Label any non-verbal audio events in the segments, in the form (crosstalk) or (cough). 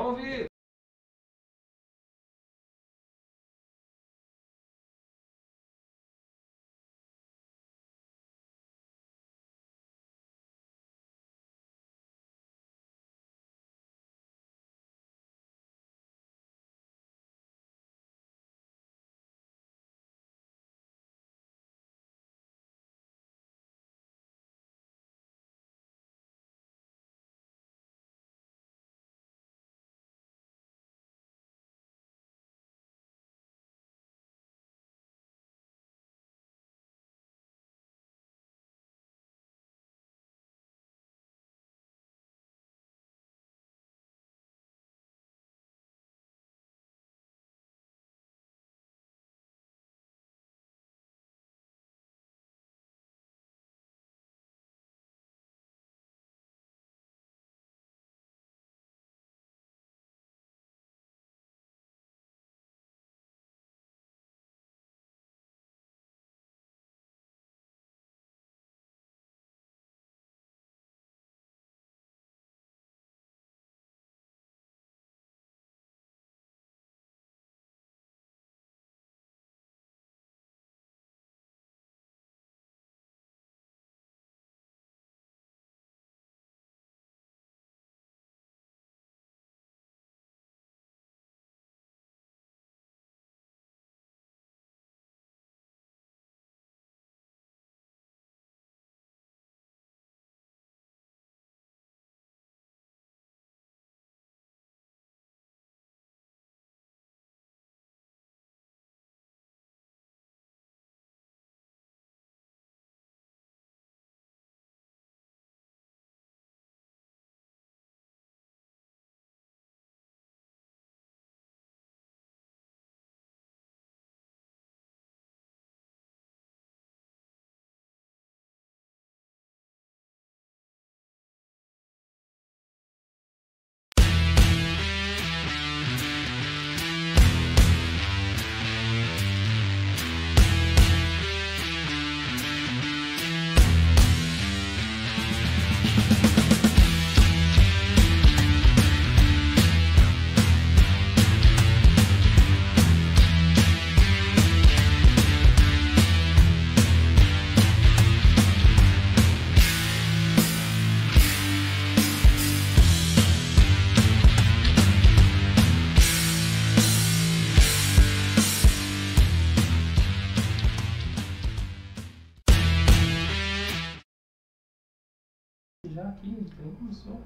Vamos ouvir.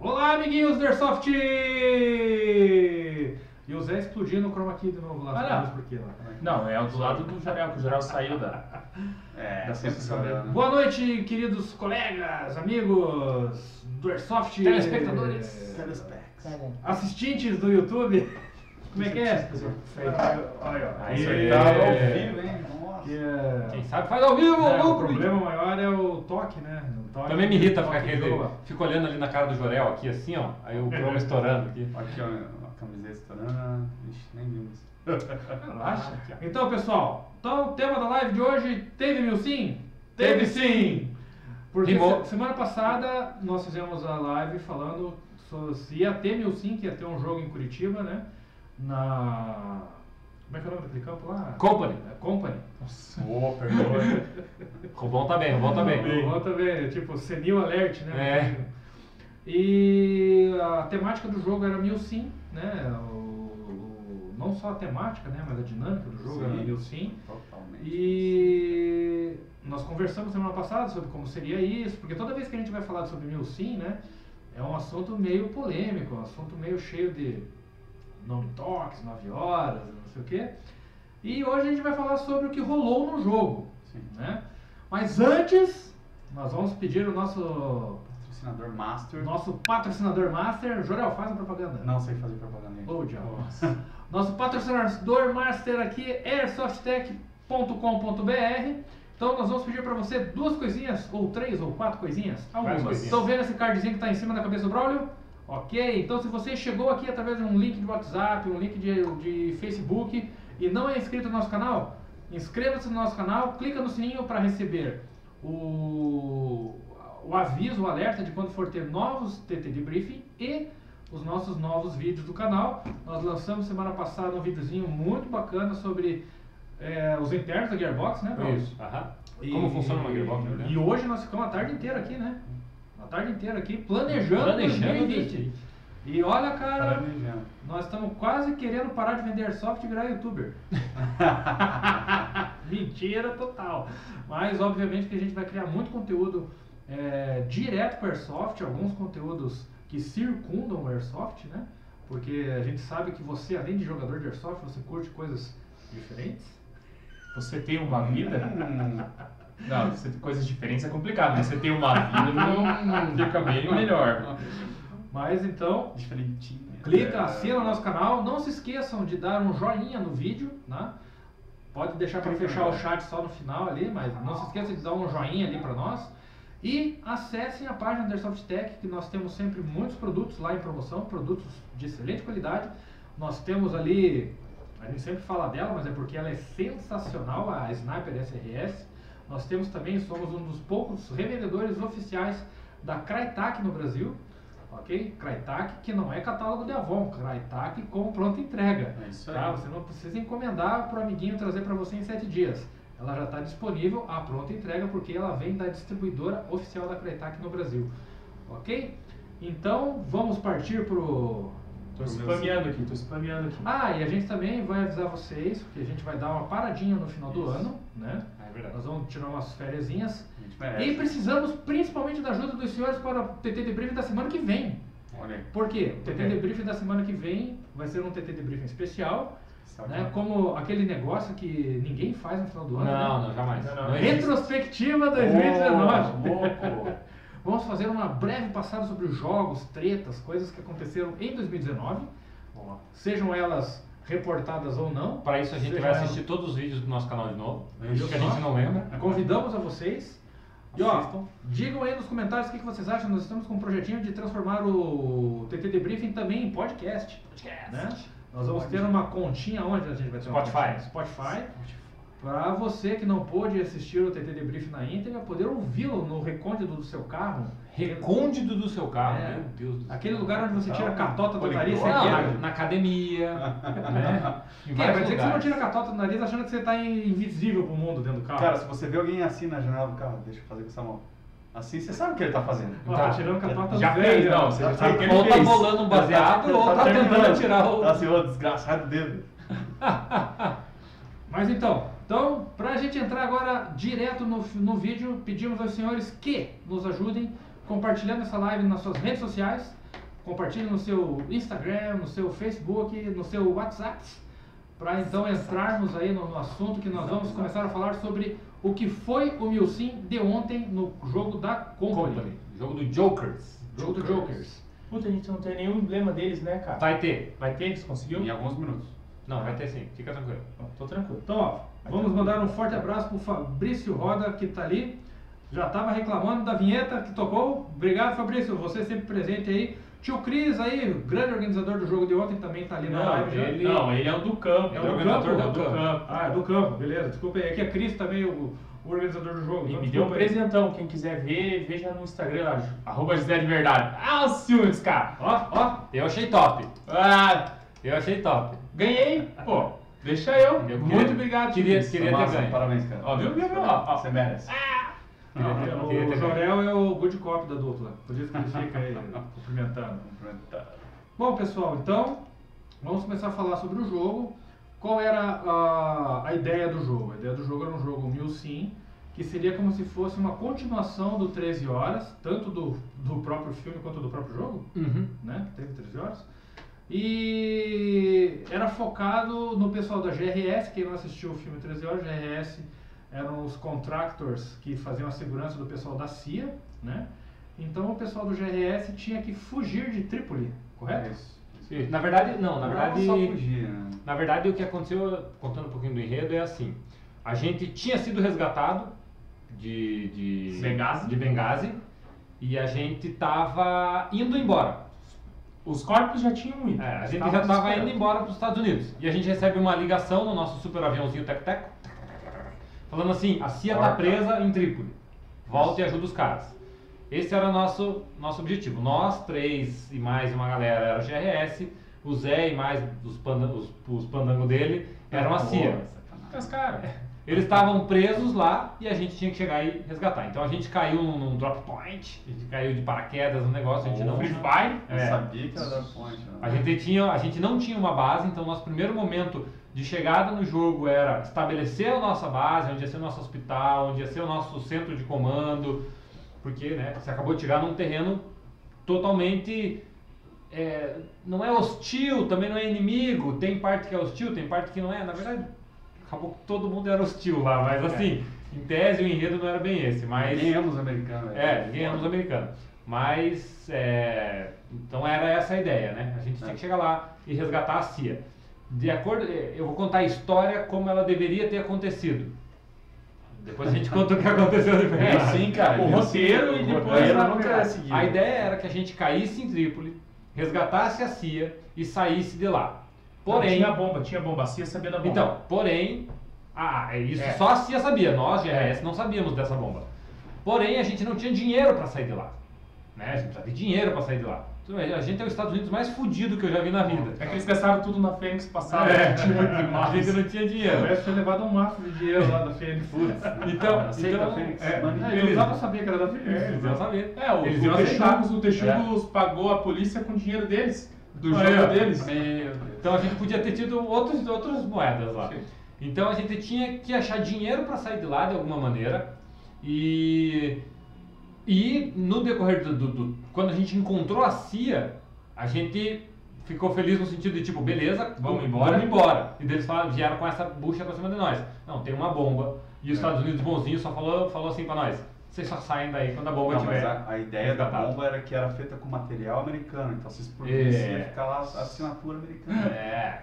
Olá, amiguinhos do Airsoft! E o Zé explodindo o chroma key de novo lá. Ah, não. por quê lá? Não, é o do lado do Jorel, que o Jorel saiu da. (laughs) É, Da sensação dele. né? Boa noite, queridos colegas, amigos do Airsoft. Telespectadores. Telespecs. Assistentes do YouTube. Como é que é? Olha, olha. Ah, tá ao vivo, hein? É- Quem sabe faz ao vivo, É, o problema maior é o toque, né? O toque- Também me irrita o ficar aquele. Fico olhando ali na cara do Jorel, aqui assim, ó. Aí o cromo (laughs) estourando aqui. Aqui, ó, a camiseta estourando. Ixi, nem vimos. (laughs) Relaxa. Então, pessoal, então, o tema da live de hoje teve mil sim? Teve sim! Porque Rimou. se- semana passada nós fizemos a live falando se ia ter mil sim, que ia ter um jogo em Curitiba, né? Na. Como é que é o nome daquele campo lá? Company. É, Company. Ô, perdoa. O bom tá bem, o bom tá bem. Volta a ver, tipo, Senil Alert, né? É. E a temática do jogo era mil sim, né? O- o- não só a temática, né? Mas a dinâmica do jogo era Sim. mil sim. Totalmente. E nós conversamos semana passada sobre como seria isso, porque toda vez que a gente vai falar sobre mil sim, né? É um assunto meio polêmico, um assunto meio cheio de nome toques, 9 horas, não sei o quê. E hoje a gente vai falar sobre o que rolou no jogo, Sim. né? Mas antes, nós vamos pedir o nosso Patrocinador Master. nosso patrocinador master, Jorel, faz a propaganda. Não sei fazer propaganda ainda. Ô, diabo. (laughs) Nosso patrocinador master aqui é airsoftech.com.br. Então nós vamos pedir para você duas coisinhas, ou três, ou quatro coisinhas. Algumas. Estão vendo esse cardzinho que está em cima da cabeça do Braulio? Ok, então se você chegou aqui através de um link de WhatsApp, um link de, de Facebook e não é inscrito no nosso canal, inscreva-se no nosso canal, clica no sininho para receber o, o aviso, o alerta de quando for ter novos TT de briefing e os nossos novos vídeos do canal. Nós lançamos semana passada um videozinho muito bacana sobre é, os internos da Gearbox, né? Paulo? Isso. Aham. E- Como funciona uma Gearbox, né? E hoje nós ficamos a tarde inteira aqui, né? A tarde inteira aqui, planejando, Planejando 2020. E olha, cara, Planejando. nós estamos quase querendo parar de vender airsoft e virar youtuber. (laughs) Mentira total. Mas obviamente que a gente vai criar muito conteúdo é, direto com o airsoft, alguns conteúdos que circundam o airsoft, né? Porque a gente sabe que você, além de jogador de airsoft, você curte coisas diferentes. Você tem uma vida? (laughs) Não, você tem coisas diferentes é complicado, mas você tem uma vida, não fica bem melhor. Mas então, Diferentinho. Clica, É. assina o nosso canal. Não se esqueçam de dar um joinha no vídeo, né? Pode deixar para fechar o chat só no final ali, mas não se esqueça de dar um joinha ali para nós. E acessem a página da Airsoft Tech, que nós temos sempre muitos produtos lá em promoção, produtos de excelente qualidade. Nós temos ali, a gente sempre fala dela, mas é porque ela é sensacional, a Sniper SRS. Nós temos também, somos um dos poucos revendedores oficiais da Crytek no Brasil. Ok? Crytek, que não é catálogo de Avon, Crytek com pronta entrega. É isso aí. Tá? Você não precisa encomendar para o amiguinho trazer para você em 7 dias. Ela já está disponível à pronta entrega porque ela vem da distribuidora oficial da Crytek no Brasil. Ok? Então vamos partir pro. Tô spameando aqui, tô spameando aqui. Ah, e a gente também vai avisar vocês que a gente vai dar uma paradinha no final do Isso. ano, né? Verdade. Nós vamos tirar umas gente E precisamos principalmente da ajuda dos senhores para o TT Debriefing da semana que vem. Olha. Por quê? O TT Ok. Debriefing da semana que vem vai ser um TT Debriefing especial, né? Como aquele negócio que ninguém faz no final do ano. Não, né? não, jamais. Não, não. Retrospectiva 2019. Ô, louco. (laughs) Vamos fazer uma breve passada sobre os jogos, tretas, coisas que aconteceram em 2019, Boa. sejam elas reportadas ou não. Para isso a gente vai assistir todos os vídeos do nosso canal de novo. Isso. Que a gente não lembra. Convidamos a vocês. E ó, Assistam. digam aí nos comentários o que que vocês acham. Nós estamos com um projetinho de transformar o TT Debriefing também em podcast. Né? Nós vamos ter uma continha onde a gente vai ter uma Spotify. Spotify. Para você que não pôde assistir o TT Debriefing na íntegra, poder ouvi-lo no recôndito do seu carro. Recôndito do seu carro, É. meu Deus do céu. Aquele lugar onde você tira a catota do nariz Não, sem na, academia, (laughs) né? Em Quem? Vai dizer que você não tira a catota do nariz achando que você está invisível pro mundo dentro do carro. Cara, se você vê alguém assim na janela do carro, deixa eu fazer com essa mão. Assim você sabe o que ele tá fazendo. Ó, Tá. tá tirando a catota Já do fez, velho, não, você já sabe o que ele Ou tá fez. bolando um baseado, ou tá tentando tirar o... Tá assim, ô, desgraçado dedo. (laughs) Mas então, então, pra gente entrar agora direto no, no vídeo, pedimos aos senhores que nos ajudem compartilhando essa live nas suas redes sociais, compartilhem no seu Instagram, no seu Facebook, no seu WhatsApp, para então entrarmos aí no, no assunto que nós vamos começar a falar sobre o que foi o Milsim de ontem no jogo da Company, Company. Jogo do Jokers. jogo do Jokers. Puta, a gente não tem nenhum emblema deles, né, cara? Vai ter. Vai ter? Você conseguiu? Em alguns minutos. Não, vai ter sim. Fica tranquilo. Não, Tô tranquilo. Então, ó, vamos mandar um forte abraço pro Fabrício Roda, que tá ali. Já tava reclamando da vinheta que tocou. Obrigado, Fabrício. Você sempre presente aí. Tio Cris aí, grande organizador do jogo de ontem, também tá ali na Não, live já. ele, não, ele é o do campo. É É o do organizador campo? do Do campo. Ah, é do campo, beleza. Desculpa aí. Aqui é Cris também, o, o organizador do jogo. E Então, me deu um aí. presentão. Quem quiser ver, veja no Instagram lá. Arroba José de Verdade. Ah, os ciúmes, cara. Ó, ó. Eu achei top. Ah, Eu achei top. ganhei. Pô, deixa eu. Eu Muito queria- obrigado. queria- Cris. queria- ter ganho. Parabéns, cara. Ó, viu, viu, viu? Ó, ó. Você merece. Queria ter- É, o Jorel é o good cop da dupla. Por isso que ele fica aí (laughs) cumprimentando. Bom, pessoal, então vamos começar a falar sobre o jogo. Qual era a, a ideia do jogo? A ideia do jogo era um jogo mil sim, que seria como se fosse uma continuação do 13 horas, tanto do, do próprio filme quanto do próprio jogo, Uhum. né? Teve 13 horas. E era focado no pessoal da GRS, quem não assistiu o filme 13 horas, GRS eram os contractors que faziam a segurança do pessoal da CIA, né? Então o pessoal do GRS tinha que fugir de Trípoli, correto? Isso. Isso. Na verdade, não, na Não verdade. só fugir, né? Na verdade, o que aconteceu, contando um pouquinho do enredo, é assim: a gente tinha sido resgatado de, de Benghazi. de Benghazi e a gente tava indo embora. Os corpos já tinham ido. É, a gente já estava indo embora para os Estados Unidos. E a gente recebe uma ligação no nosso super aviãozinho Tec-Tec, falando assim: a CIA está presa em Trípoli. Volta e ajuda os caras. Esse era o nosso, nosso objetivo. Nós três e mais uma galera era o GRS, o Zé e mais os, panda, os, os pandangos dele eram a CIA. Pô, sacanagem. Mas, cara, Eles estavam presos lá e a gente tinha que chegar e resgatar. Então a gente caiu num, num drop point, a gente caiu de paraquedas no negócio, a gente não. Free Fire. Eu É. sabia que era ponte. né? A gente, tinha, a gente não tinha uma base, então nosso primeiro momento de chegada no jogo era estabelecer a nossa base, onde ia ser o nosso hospital, onde ia ser o nosso centro de comando, porque né, você acabou de chegar num terreno totalmente. é, não é hostil, também não é inimigo, tem parte que é hostil, tem parte que não é. Na verdade, acabou que todo mundo era hostil lá, mas assim, em tese o enredo não era bem esse. Mas, Ninguém ama os americanos. velho. é, ninguém ama os americanos. Mas, é, então era essa a ideia, né? A gente tinha que chegar lá e resgatar a CIA. De acordo, eh, eu vou contar a história como ela deveria ter acontecido. Depois a gente conta o que aconteceu de É, sim, cara. O roteiro e depois a- nunca é. A ideia era que a gente caísse em Trípoli, resgatasse a CIA e saísse de lá. Porém, tinha bomba, tinha bomba. A CIA sabia da bomba. Então, porém, ah, é isso É. só a CIA sabia, nós, GRS, não sabíamos dessa bomba. Porém, a gente não tinha dinheiro para sair de lá. Né? A gente precisava de dinheiro para sair de lá. A gente é os Estados Unidos mais fudido que eu já vi na vida. É que eles gastaram tudo na Fênix passada. É, (laughs) tipo, a gente não tinha dinheiro. Parece ter levado um maço de dinheiro lá da Fênix. Então, Aceita então Fênix? é, É, eles, não saber que era da Fênix. é, eles iam saber. É, o, eles o. Texugos, o Texugos pagou a polícia com dinheiro deles. Do jogo ó. deles. Então a gente podia ter tido outros, outras moedas lá. Sim. Então a gente tinha que achar dinheiro para sair de lá de alguma maneira. E, e no decorrer do, do- do- Quando a gente encontrou a CIA, a gente ficou feliz no sentido de tipo, beleza, Vamos embora. Vamos embora. E eles falaram, vieram com essa bucha pra cima de nós. Não, tem uma bomba. E os É. Estados Unidos bonzinho só falou, falou assim pra nós: vocês só saem daí quando a bomba Não, mas tiver. a, a ideia da resgatada." bomba era que era feita com material americano, então se É. explodir ia ficar lá a assinatura americana. É.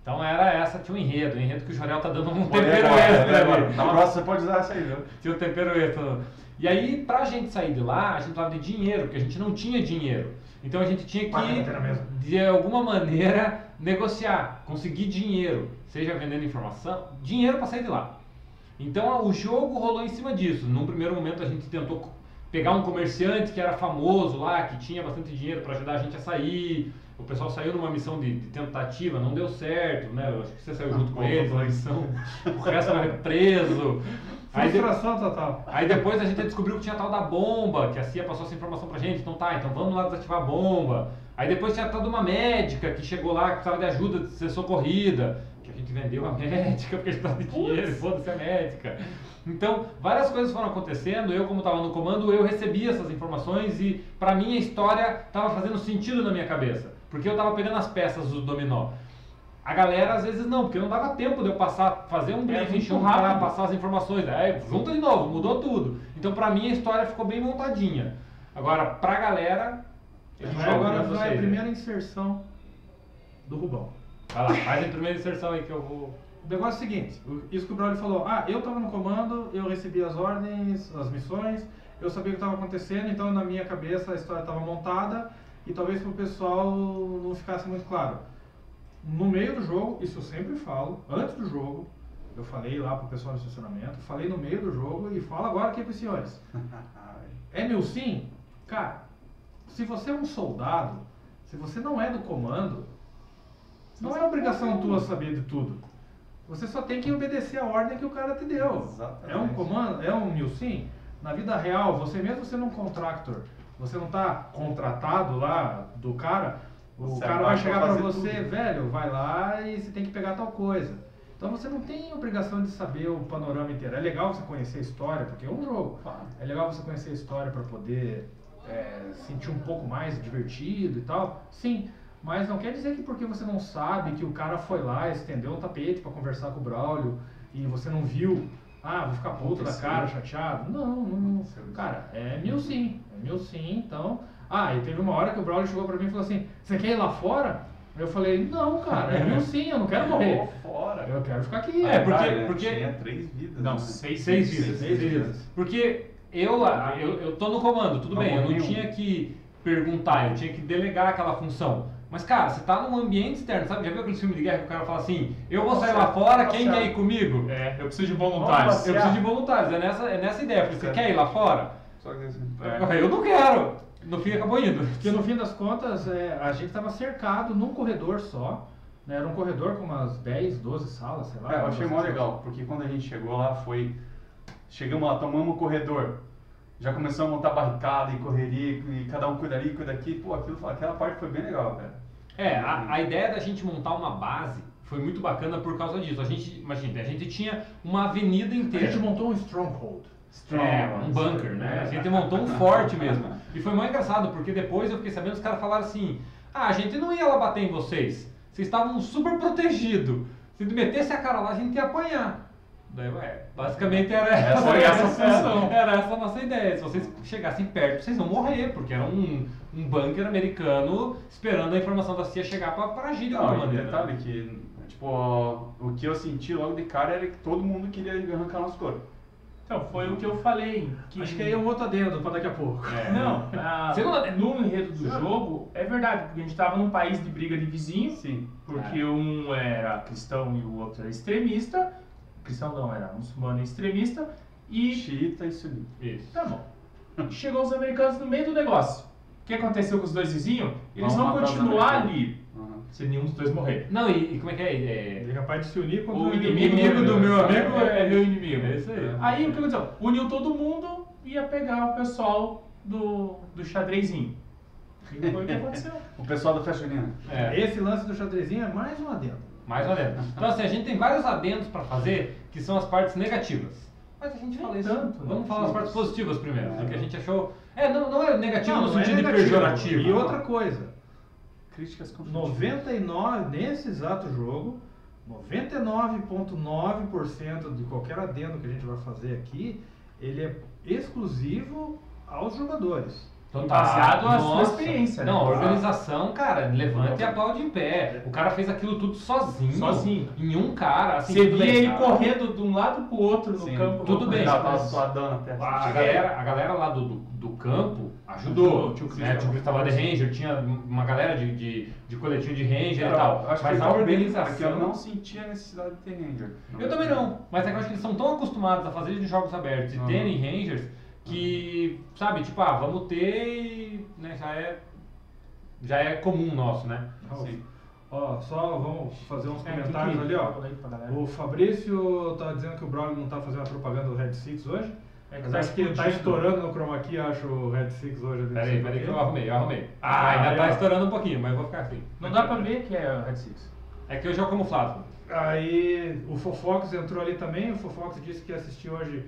Então era essa, tinha um enredo, um enredo que o Jorel tá dando um tempero extra agora. Na próxima você pode usar essa aí, viu? Tinha um tempero extra. E aí, pra gente sair de lá, a gente precisava de dinheiro, porque a gente não tinha dinheiro. Então a gente tinha a que, de alguma maneira, negociar, conseguir dinheiro, seja vendendo informação, dinheiro para sair de lá. Então o jogo rolou em cima disso. Num primeiro momento a gente tentou pegar um comerciante que era famoso lá, que tinha bastante dinheiro para ajudar a gente a sair. O pessoal saiu numa missão de, de tentativa, não deu certo, né? Eu acho que você saiu junto com eles na missão. O resto era preso. (laughs) Aí Frustração total. Aí depois a gente descobriu que tinha tal da bomba, que a CIA passou essa informação pra gente, então tá, então vamos lá desativar a bomba. Aí depois tinha tal de uma médica que chegou lá, que precisava de ajuda de ser socorrida, que a gente vendeu a (laughs) médica porque a gente precisava de dinheiro, foda-se a médica. Então, várias coisas foram acontecendo, eu como estava no comando, eu recebi essas informações e pra mim a história estava fazendo sentido na minha cabeça, porque eu estava pegando as peças do dominó. A galera às vezes não, porque não dava tempo de eu passar, fazer um briefing, muito juntar, rápido. passar as informações. Aí junta de novo, mudou tudo. Então pra mim a história ficou bem montadinha. Agora, pra galera. eu jogo agora pra vai vocês, a né? primeira inserção do Rubão. Vai lá, faz a primeira inserção aí que eu vou. O negócio é o seguinte, isso que o Braulio falou, ah, eu tava no comando, eu recebi as ordens, as missões, eu sabia o que estava acontecendo, então na minha cabeça a história estava montada e talvez para o pessoal não ficasse muito claro. No meio do jogo, isso eu sempre falo, antes do jogo, eu falei lá pro pessoal do estacionamento, falei no meio do jogo e falo agora aqui pros senhores. (laughs) É meu sim? Cara, se você é um soldado, se você não é do comando, não é obrigação tua saber de tudo. Você só tem que obedecer a ordem que o cara te deu. Exatamente. É um comando, é um sim. Na vida real, você mesmo sendo um contractor, você não tá contratado lá do cara, o Você cara vai chegar fazer você, tudo. velho, vai lá e você tem que pegar tal coisa. Então você não tem obrigação de saber o panorama inteiro. É legal você conhecer a história, porque é um jogo. É legal você conhecer a história para poder é, sentir um pouco mais divertido e tal. Sim, mas não quer dizer que porque você não sabe que o cara foi lá, estendeu um tapete para conversar com o Braulio e você não viu, ah, vou ficar puto da cara, chateado. Não, não. Isso. Cara, é mil sim. É mil sim, então. Ah, e teve uma hora que o Braulio chegou para mim e falou assim: Você quer ir lá fora? Eu falei: Não, cara, é mil sim, eu não quero morrer. Fora. Eu quero ficar aqui. É, porque- Detalhe, né? porque- Tinha três vidas. Não, né? seis, Seis vidas. vidas. Seis Seis vidas. vidas. Porque eu, ah, eu, eu tô no comando, tudo Não bem, eu não nenhum. tinha que perguntar, eu tinha que delegar aquela função. Mas, cara, você tá num ambiente externo, sabe? Já viu aquele filme de guerra que o cara fala assim: eu vou sair lá fora, quem quer ir comigo? É, eu preciso de voluntários. Eu preciso de voluntários, é nessa, é nessa ideia. Porque você Certo. quer ir lá fora? Só que assim. É. Eu não quero. No fim acabou indo. Porque no fim das contas, é, a gente estava cercado num corredor só. né? Era um corredor com umas 10, 12 salas, sei lá. É, eu achei mó legal, porque quando a gente chegou lá foi. Chegamos lá, tomamos o corredor. Já começamos a montar barricada e correria, e cada um cuida ali, cuida aqui. Pô, aquilo, aquela parte foi bem legal, cara. É, a, a ideia da gente montar uma base foi muito bacana por causa disso. A gente, imagina, a gente tinha uma avenida A inteira. gente montou um stronghold. É, um bunker, né? A gente (laughs) montou um forte mesmo. E foi mais engraçado, porque depois eu fiquei sabendo, os caras falaram assim, ah, a gente não ia lá bater em vocês. Vocês estavam super protegidos. Se metesse a cara lá, a gente ia apanhar. Daí, ué, basicamente era Essa foi essa função. Era essa a nossa ideia. Se vocês chegassem perto, vocês vão morrer, porque era um, um bunker americano esperando a informação da CIA chegar pra agir de alguma maneira. detalhe que, tipo, o que eu senti logo de cara era que todo mundo queria arrancar nosso couro. Então, foi o que eu falei. Que... Acho que aí é um outro adendo para daqui a pouco. É. Não, a- Segunda- no enredo do jogo, é verdade, porque a gente tava num país de briga de vizinho, Sim. porque um era cristão e o outro era extremista. Cristão não, era muçulmano e extremista. E Xiita e sunita. Isso. Tá bom. Chegou os americanos no meio do negócio. O que aconteceu com os dois vizinhos? Eles vão os continuar ali. Se nenhum dos dois morrer. Não, e, e como é que é? É- Ele é capaz de se unir contra O inimigo do meu amigo é meu inimigo. É isso aí. Aí o que aconteceu? Uniu todo mundo e ia pegar o pessoal do, do xadrezinho. E foi o que aconteceu. (laughs) O pessoal da festa junina. É. Esse lance do xadrezinho é mais um adendo. Mais ou menos. Então, assim, a gente tem vários adendos pra fazer que são as partes negativas. Mas a gente fala isso. tanto, né? Vamos falar as partes positivas primeiro. Que a gente achou. É, não, não é negativo no Não, não é sentido de negativo. pejorativo. E outra coisa, Críticas construtivas. 99, nesse exato jogo, 99,9% de qualquer adendo que a gente vai fazer aqui, ele é exclusivo aos jogadores. Então Baseado na sua nossa. experiência, né? Não, a organização, cara, levanta e aplaude em pé. O cara fez aquilo tudo sozinho. Sozinho. Em um cara. Assim, Você via bem, ele cara. correndo de um lado pro outro no Sim. campo. Tudo bem. Suadão na testa. A galera, a galera lá do, do, do campo ajudou. Tio Cris né? Tio Cris tava de Ranger, tinha uma galera de, de, de coletinho de Ranger e tal. Acho Mas que a organização. eu não sentia a necessidade de ter Ranger. Eu também não, mas é que eu acho que eles são tão acostumados a fazer de jogos abertos e terem Rangers que, sabe, tipo, ah, vamos ter e né, já é já é comum nosso, né? Sim. Ó, só vamos fazer uns É, comentários que- ali, ó. O Fabrício tá dizendo que o Braulio não tá fazendo a propaganda do Red Six hoje. É que Mas tá acho que ele tá estourando no Chroma Key, acho o Red Six hoje. Peraí, peraí que eu arrumei, eu arrumei. Ah, Ah, ainda aí, tá ó. estourando um pouquinho, mas eu vou ficar assim. Não dá pra ver que é o Red Six. É que hoje é o camuflado. Aí o Fofox entrou ali também. O Fofox disse que assistiu hoje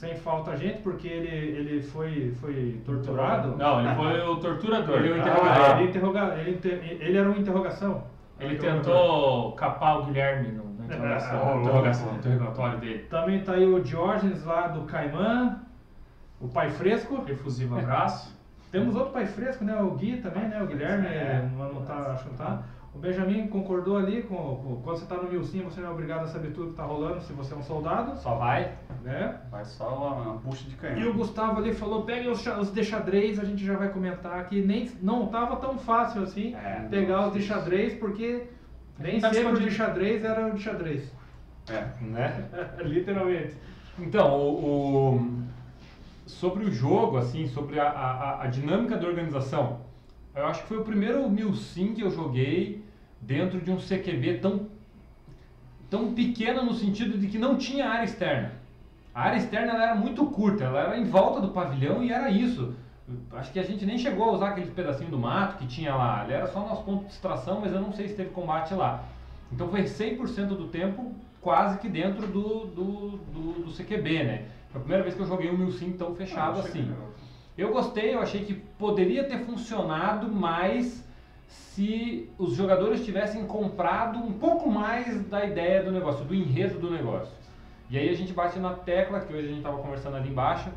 sem falta a gente, porque ele, ele foi, foi torturado. Não, ele foi o torturador. Ele é o Ah, interrogador. ele, interroga, ele, inter- ele era uma interrogação. Ele tentou capar o Guilherme no, na interrogação, Ah, no interrogação, no interrogatório dele. Também tá aí o Diógenes lá do Caimã, o Pai Fresco. Efusivo abraço. Temos outro Pai Fresco, né? O Gui também, né? O Guilherme, É. não, não tá, acho que não tá. O Benjamin concordou ali com, com- quando você tá no Milsim, você não é obrigado a saber tudo que tá rolando se você é um soldado, Só vai. né? Vai só uma bucha de canhão. E o Gustavo ali falou, peguem os, os de xadrez, a gente já vai comentar que nem não tava tão fácil assim É. pegar os de xadrez, porque nem Tá sempre o de xadrez era o de xadrez. É. Né? (laughs) Literalmente. Então, o, o- sobre o jogo, assim, sobre a, a, a dinâmica da organização, eu acho que foi o primeiro Milsim que eu joguei dentro de um CQB tão, tão pequeno no sentido de que não tinha área externa. A área externa era muito curta, ela era em volta do pavilhão e era isso. Acho que a gente nem chegou a usar aqueles pedacinhos do mato que tinha lá. Ele era só nosso ponto de extração, mas eu não sei se teve combate lá. Então foi 100% do tempo quase que dentro do, do, do, do CQB, né? Foi a primeira vez que eu joguei um Milsim tão fechado Ah, assim. legal. Eu gostei, eu achei que poderia ter funcionado mais se os jogadores tivessem comprado um pouco mais da ideia do negócio, do enredo do negócio. E aí a gente bate na tecla, que hoje a gente estava conversando ali embaixo,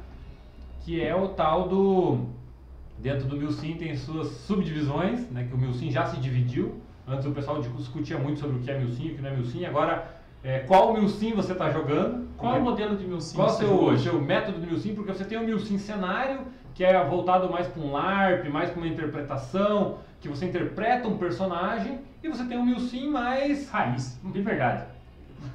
que é o tal do. Dentro do Milsim tem suas subdivisões, né, que o Milsim já se dividiu. Antes o pessoal discutia muito sobre o que é Milsim e o que não é Milsim. Agora, é, qual Milsim você está jogando? Qual é o modelo de Milsim Qual é o seu, seu método do Milsim? Porque você tem o Milsim cenário, que é voltado mais para um LARP, mais para uma interpretação, que você interpreta um personagem, e você tem o Milsim mais Raiz, de verdade.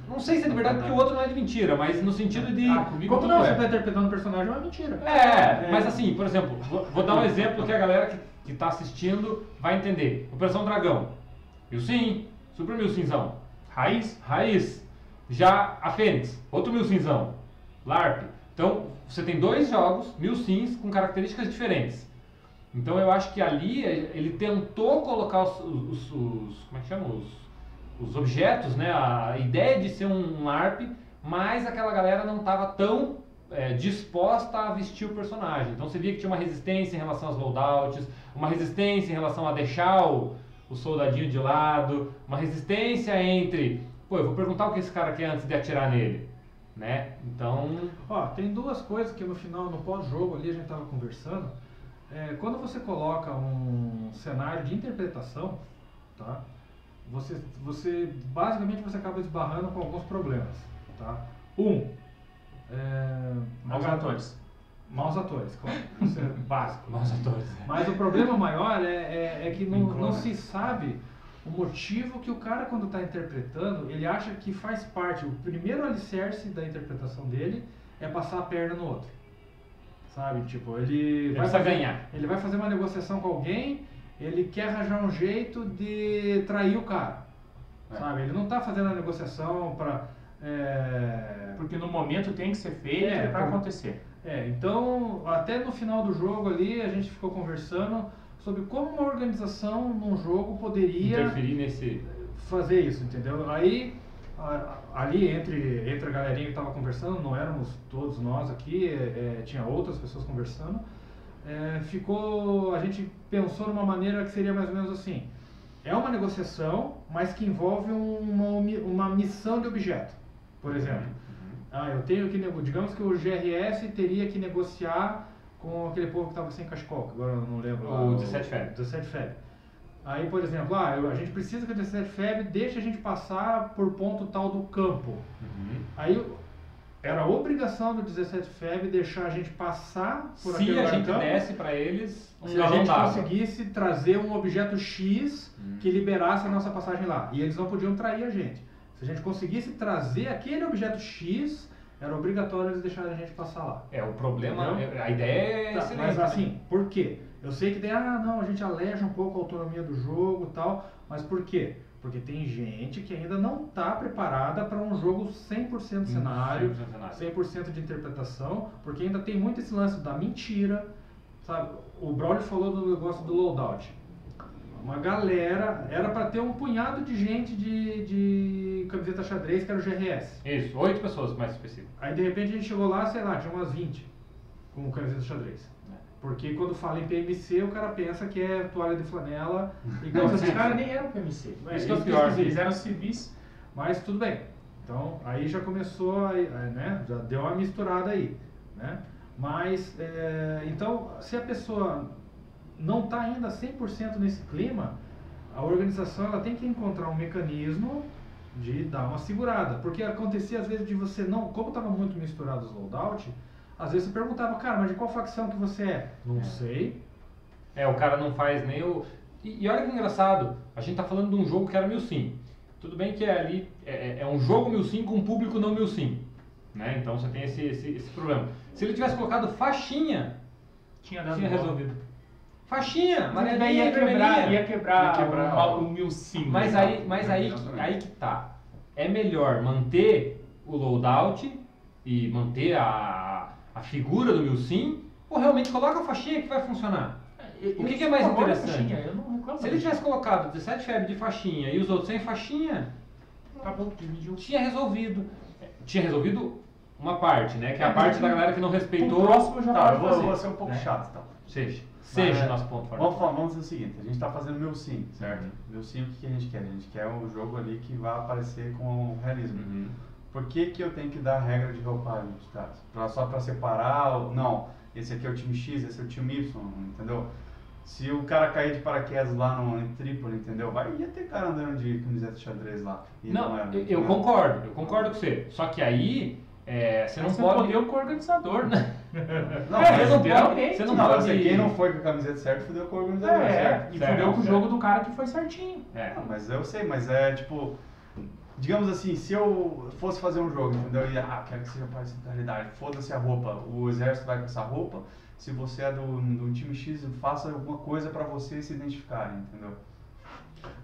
Não sei se é de verdade porque o outro não é de mentira, mas no sentido de. Ah, comigo como não, não você é? tá interpretando o personagem é uma mentira. É, mas assim, por exemplo, vou, dar um exemplo que a galera que, que tá assistindo vai entender. Operação Dragão. Milsim, Super Milsimzão. Raiz? Raiz. Já a Fênix, outro Milsimzão. LARP. Então, você tem dois jogos, Milsims, com características diferentes. Então, eu acho que ali eh, ele tentou colocar os, os- os- como é que chama? Os, os objetos, né? A ideia de ser um LARP, mas aquela galera não estava tão eh, disposta a vestir o personagem. Então, você via que tinha uma resistência em relação aos loadouts, uma resistência em relação a deixar o, o soldadinho de lado, uma resistência entre, pô, eu vou perguntar o que esse cara quer antes de atirar nele, né? Então, Ó, tem duas coisas que no final, no pós-jogo ali a gente tava conversando. É, quando você coloca um cenário de interpretação, tá? Você, você basicamente você acaba esbarrando com alguns problemas, tá? Um, é, Maus a- atores. Maus atores, claro. Isso (laughs) é básico. maus atores. Mas o problema maior é, é, é que não, não se sabe o motivo que o cara, quando está interpretando, ele acha que faz parte. O primeiro alicerce da interpretação dele é passar a perna no outro. Sabe? Tipo, ele, vai fazer, ganhar. ele vai fazer uma negociação com alguém, ele quer arranjar um jeito de trair o cara. É. Sabe? Ele não está fazendo a negociação para. É, Porque no momento tem que ser feito É, por- acontecer. é, então, até no final do jogo ali, a gente ficou conversando sobre como uma organização num jogo poderia Interferir nesse. fazer isso, entendeu? Aí, a- ali entre, entre a galerinha que estava conversando, não éramos todos nós aqui, é, é, tinha outras pessoas conversando, é, ficou, a gente pensou numa maneira que seria mais ou menos assim, é uma negociação, mas que envolve uma, uma missão de objeto, por exemplo. Ah, eu tenho que digamos que o GRS teria que negociar com aquele povo que estava sem cachecol, que agora eu não lembro. lá, O 17 Feb. 17 Feb. Aí, por exemplo, ah, a gente precisa que o 17 Feb deixe a gente passar por ponto tal do campo. Uhum. Aí era a obrigação do 17 Feb deixar a gente passar por Se aquele a gente campo, desse pra eles se a gente d'água. conseguisse trazer um objeto X Hum. que liberasse a nossa passagem lá. E eles não podiam trair a gente. Se a gente conseguisse trazer aquele objeto X, era obrigatório eles deixarem a gente passar lá. É, o problema, Entendeu? a ideia é Tá, excelente. mas né? assim, por quê? Eu sei que tem, ah, não, a gente aleja um pouco a autonomia do jogo e tal, mas por quê? Porque tem gente que ainda não está preparada para um jogo 100% cenário, 100% cenário. 100% de interpretação, porque ainda tem muito esse lance da mentira, sabe? O Braulio falou do negócio do loadout. Uma galera, era para ter um punhado de gente de, de camiseta xadrez, que era o GRS. Isso, oito pessoas mais específico. Aí de repente a gente chegou lá, sei lá, tinha umas 20 com camiseta xadrez. Porque quando fala em PMC, o cara pensa que é toalha de flanela (laughs) e calça esses de caras nem eram PMC. É, Isso que é pior. Eles eram civis. Mas tudo bem. Então aí já começou, a, a- né? Já deu uma misturada aí, né? Mas é, então se a pessoa não está ainda 100% nesse clima, a organização ela tem que encontrar um mecanismo de dar uma segurada, porque acontecia às vezes de você não, como estava muito misturado os loadout, às vezes você perguntava, cara, mas de qual facção que você é? Não sei. É, o cara não faz nem o. E, e olha que engraçado, a gente tá falando de um jogo que era mil sim. Tudo bem que é ali é, é- é um jogo mil sim com um público não mil sim. Né? Então você tem esse, esse, esse problema. Se ele tivesse colocado faixinha, Tinha dado tinha bom. resolvido. Faixinha, Mas daí ia quebrar, ia quebrar, Ia quebrar, o, o mil sim. Mas né? aí, mas aí, Exatamente. aí que tá. É melhor manter o loadout e manter a, a figura do Milsim ou realmente coloca a faixinha que vai funcionar? Eu- O que que é mais interessante? faixinha, Eu não reclamo. Se ele tivesse colocado 17 febre de faixinha e os outros sem faixinha, Acabou, dividiu. tinha resolvido. Tinha resolvido uma parte, né? Que é a É, parte mas da galera que não O respeitou. próximo já Tá, eu vou, fazer. eu vou ser um pouco né? chato, então. Seja. Seja Mas, nosso ponto forte. Vamos, falar, vamos dizer o seguinte, a gente está fazendo meu sim, certo? Uhum. Meu sim, o que, que a gente quer? A gente quer um jogo ali que vai aparecer com realismo. Uhum. Por que, que eu tenho que dar regra de roupagem pros caras? Pra, só para separar? Não, esse aqui é o time X, esse é o time Y, entendeu? Se o cara cair de paraquedas lá no, em Trípoli, entendeu? Vai, ia ter cara andando de camiseta de xadrez lá. E Não, era, eu, eu né? concordo, eu concordo com você. Só que aí é, você não Você pode. fodeu com o organizador, né? Não, É, mas você não pode. Você não Não, pode. assim, quem não foi com a camiseta certa fudeu com o organizador, É, certo? e certo, fudeu com o jogo do cara que foi certinho. É. Não, mas eu sei, mas é tipo. digamos assim, se eu fosse fazer um jogo, entendeu? E, ah, quero que seja parecido com a realidade. Foda-se a roupa. O exército vai com essa roupa. Se você é do, do time X, faça alguma coisa pra vocês se identificarem, entendeu?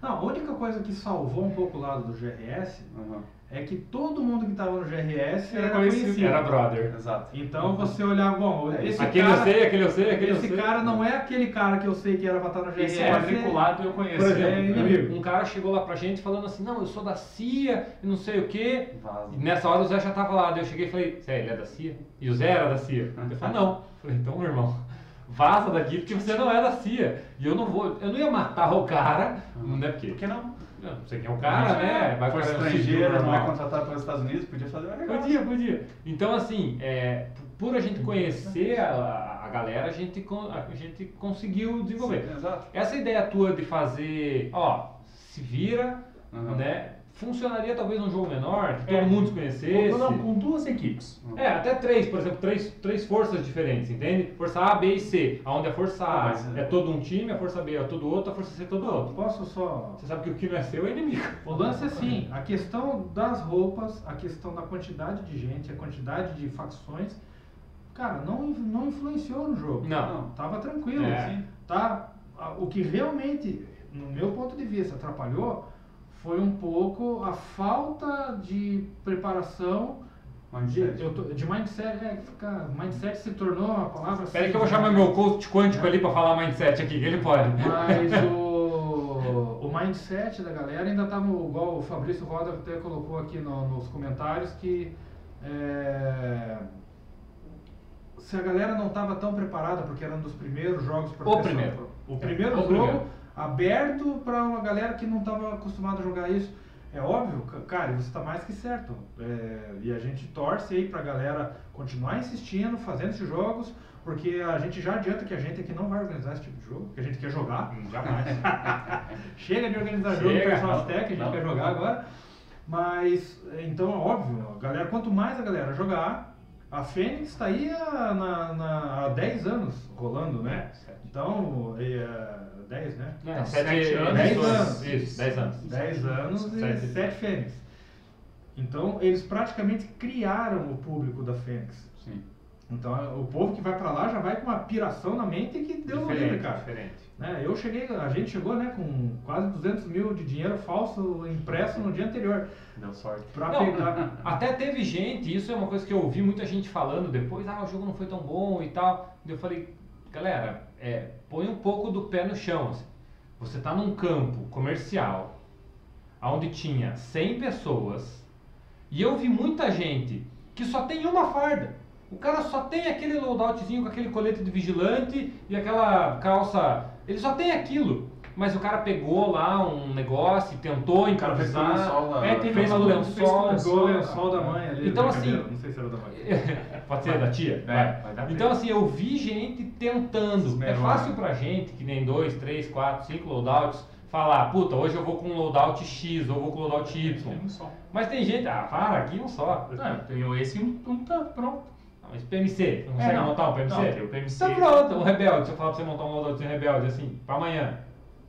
Não, a única coisa que salvou um pouco o lado do GRS Uhum. É que todo mundo que estava no GRS Era era conhecido. conhecido. Era brother. Exato. Então você olhava, bom, É, esse Aquele cara, eu sei, aquele eu sei, aquele eu esse sei. cara não é aquele cara que eu sei que era pra estar no GRS. Esse quadriculado eu conheço. Por É exemplo, inimigo. um cara chegou lá pra gente falando assim, não, eu sou da CIA e não sei o quê. Vaza. E nessa hora o Zé já tava lá, daí eu cheguei e falei, Zé, ele é da CIA? E o Zé era da CIA. (laughs) Eu falei, não. Eu falei, então, meu irmão, vaza daqui porque você não é da CIA. E eu não vou, eu não ia matar o cara, Uhum. não é porque. Por que não? Não, você quem é o cara, né? Vai Força estrangeira, não é contratado pelos Estados Unidos, podia fazer um negócio. Podia, podia. Então, assim, é, por a gente conhecer a, a galera, a gente, a gente conseguiu desenvolver. Sim, Exato. Essa ideia tua de fazer, ó, se vira, Uhum. né? Funcionaria talvez num jogo menor, que É. todo mundo se conhecesse. Ou não, com duas equipes. É, até três, por exemplo, três, três forças diferentes, entende? Força A, B e C. Onde a força A Ah, mas- é todo um time, a força B é todo outro, a força C é todo outro. Posso só Você sabe que o que não é seu é inimigo. O lance é assim, a questão das roupas, a questão da quantidade de gente, a quantidade de facções, cara, não, in- não influenciou no jogo. Não. Tava tranquilo. É. assim, Tá? O que realmente, no meu ponto de vista, atrapalhou foi um pouco a falta de preparação de, Mindset. eu tô- de mindset. É, cara, mindset se tornou a palavra. Espera aí que eu vou chamar meu coach quântico ali pra falar mindset aqui, ele pode. Mas (laughs) o, o mindset da galera ainda estava igual o Fabrício Roda até colocou aqui no- nos comentários que é, se a galera não estava tão preparada porque era um dos primeiros jogos pra O pessoa- primeiro. o primeiro É, o jogo primeiro. Aberto para uma galera que não estava acostumada a jogar isso é óbvio, ca- cara, você está mais que certo. É, e a gente torce aí pra galera continuar insistindo, fazendo esses jogos, porque a gente já adianta que a gente aqui não vai organizar esse tipo de jogo, que a gente quer jogar. Hum, Jamais. (laughs) Chega de organizar jogo Chega, para não, Aztec, a gente não. quer jogar agora. Mas, então, é óbvio, a galera, quanto mais a galera jogar, a Fênix está aí há, na, na- há 10 anos rolando, né? É. Então, é, 10, né? É, Não, sete sete anos. anos. Dez anos. Isso, 10 anos. 10 anos e Sete. 7 Fênix. Então, eles praticamente criaram o público da Fênix. Sim. Então, o povo que vai pra lá já vai com uma piração na mente que deu no Diferente, cara. diferente. Né, eu cheguei, a gente chegou né, com quase 200 mil de dinheiro falso impresso no dia anterior Deu sorte. pra Não, pegar. (laughs) Até teve gente, isso é uma coisa que eu ouvi muita gente falando depois, ah, o jogo não foi tão bom e tal. Eu falei, galera, é, põe um pouco do pé no chão. assim. Você tá num campo comercial, onde tinha 100 pessoas, e eu vi muita gente que só tem uma farda. O cara só tem aquele loadoutzinho com aquele colete de vigilante e aquela calça. Ele só tem aquilo. Mas o cara pegou lá um negócio e tentou cara fez improvisar. lençol lá. É, teve Fez um com lençol. Pegou o lençol da mãe ali. Então, brincadeira, assim- Não sei se era da mãe. (laughs) Pode ser da tia? Dar Então assim, eu vi gente tentando. É fácil né? pra gente, que nem dois, três, quatro, cinco loadouts, falar, puta, hoje eu vou com um loadout X, ou vou com um loadout Y. Tem um só. Mas tem gente, ah, para, aqui um só. Não, eu tenho esse e um, um tá pronto. Mas PMC, não consegue É, não. montar um PMC? Não, tem o PMC. Então pronto, um rebelde. Se eu falar pra você montar um loadout rebelde assim, pra amanhã.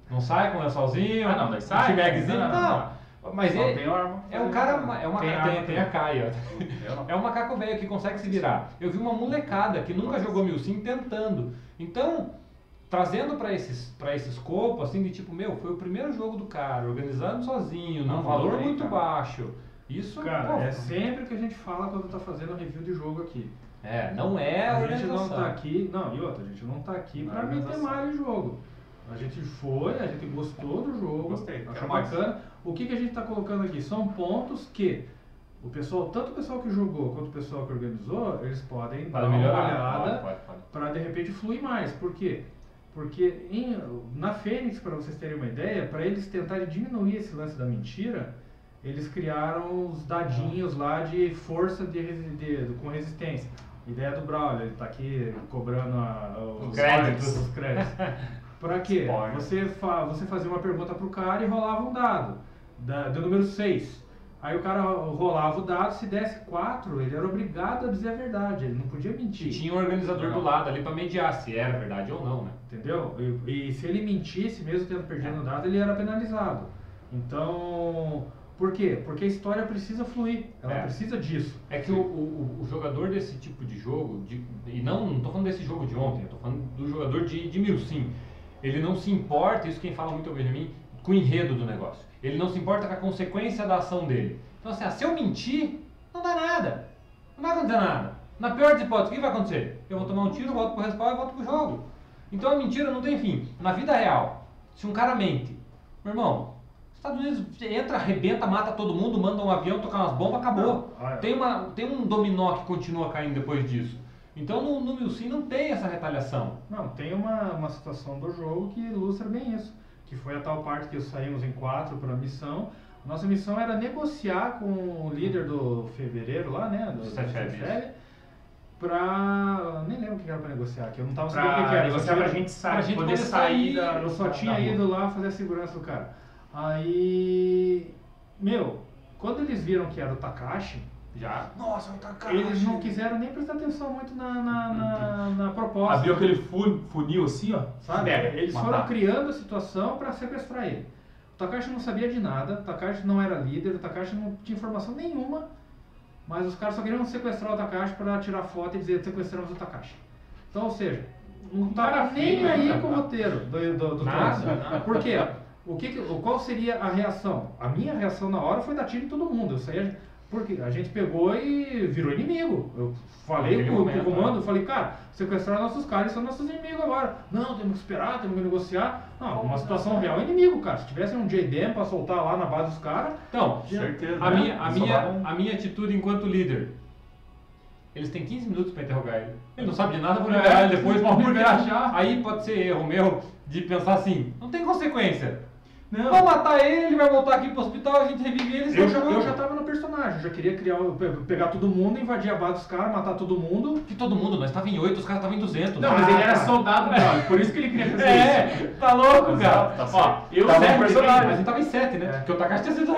Não sai com lençolzinho? Ah, não, daí um sai. T-bagzinho? Não, Não, não, Mas Só ele tem arma. é um cara, é uma Tem tem, arma tem, também. a Caia. Não. (laughs) É um macaco velho que consegue se virar. Eu vi uma molecada que nunca jogou mil sim tentando. Então, trazendo pra esses para esse escopo assim de tipo, meu, foi o primeiro jogo do cara, organizado sozinho, num Não, valor bem, muito cara. baixo. Isso, Cara, pô, é sempre que a gente fala quando tá fazendo review de jogo aqui. é, não é a a gente não tá aqui. Não, e outra, a gente não tá aqui Não é pra meter malha em jogo. A gente foi, a gente gostou do jogo, Gostei, achou mais. bacana. O que, que a gente tá colocando aqui? São pontos que o pessoal, tanto o pessoal que jogou quanto o pessoal que organizou, eles podem Para dar uma melhorar. olhada Pode, pode, pode. para de repente fluir mais. Por quê? Porque em- na Fênix, para vocês terem uma ideia, para eles tentarem diminuir esse lance da mentira, eles criaram os dadinhos lá de força de, resi- de- com resistência. Ideia do Brawler, ele tá aqui cobrando a- os, créditos. Os créditos. (laughs) Pra quê? Spoiler. Você, fa você fazia uma pergunta pro cara e rolava um dado, da, do número 6. Aí o cara rolava o dado, se desse 4, ele era obrigado a dizer a verdade, ele não podia mentir. E tinha um organizador do lado ali pra mediar se era verdade ou não, né? Entendeu? E, e se ele mentisse, mesmo tendo perdido o dado, ele era penalizado. Então, Por quê? Porque a história precisa fluir, ela É. precisa disso. É que o, o, o jogador desse tipo de jogo, de- e não, não tô falando desse jogo de ontem, tô falando do jogador de, de Milsim. Ele não se importa, isso quem fala muito é o Benjamin, com o enredo do negócio. Ele não se importa com a consequência da ação dele. Então assim, ah, se eu mentir, não dá nada. Não vai acontecer nada. Na pior das hipóteses, o que vai acontecer? Eu vou tomar um tiro, volto pro respawn e volto pro jogo. Então a mentira não tem fim. Na vida real, se um cara mente, meu irmão, Estados Unidos entra, arrebenta, mata todo mundo, manda um avião, tocar umas bombas, acabou. Ah, é. Tem, uma, tem um dominó que continua caindo depois disso. Então no, no Milsim não tem essa retaliação. Não, tem uma, uma situação do jogo que ilustra bem isso. Que foi a tal parte que saímos em quatro para a missão. Nossa missão era negociar com o líder do fevereiro lá, né? Do, Do Sefeb, pra. Nem lembro o que era pra negociar, que eu não tava sabendo o que Pra era. negociar pra gente sair, pra gente poder poder sair da. Eu só da- tinha da ido lá fazer a segurança do cara. Aí. Meu, quando eles viram que era o Takashi, Já. Nossa, o Takashi. eles não quiseram nem prestar atenção muito na, na, na, na proposta. Abriu aquele fu- funil assim, ó. Sabe? Pega, Eles matar. foram criando a situação para sequestrar ele. O Takashi não sabia de nada, o Takashi não era líder, o Takashi não tinha informação nenhuma, mas os caras só queriam sequestrar o Takashi para tirar foto e dizer sequestramos o Takashi. Então, ou seja, não tava Cara nem feio, aí né? com o roteiro do, do, do Nada. Por quê? O que, qual seria a reação? A minha reação na hora foi dar tiro em todo mundo. Eu saía, porque a gente pegou e virou inimigo. Eu falei com, com o comando, né? eu falei, cara, sequestraram nossos caras, são nossos inimigos agora. Não, temos que esperar, temos que negociar. Não, uma situação real é inimigo, cara. Se tivesse um JDM pra soltar lá na base dos caras, Então, Certeza. a né? minha, a, minha, a minha atitude enquanto líder. Eles têm 15 minutos para interrogar ele. Ele não sabe de nada, vou É, liberar ele depois. porque já. Aí pode ser erro meu de pensar assim, não tem consequência. Não. Vou matar ele, ele vai voltar aqui pro hospital, a gente revive ele e eu já, eu já tava no personagem. Eu já queria criar, pegar todo mundo, invadir a base dos caras, matar todo mundo. Que todo mundo, nós estava em 8, os caras estavam em 200. Não, mas ele era Ah, soldado, brother. Por isso que ele queria fazer isso. É, tá louco, cara. Exato, tá Ó, eu Tava um sete, personagem. mas a gente tava em 7, né? É. Porque o Takashi tinha sido...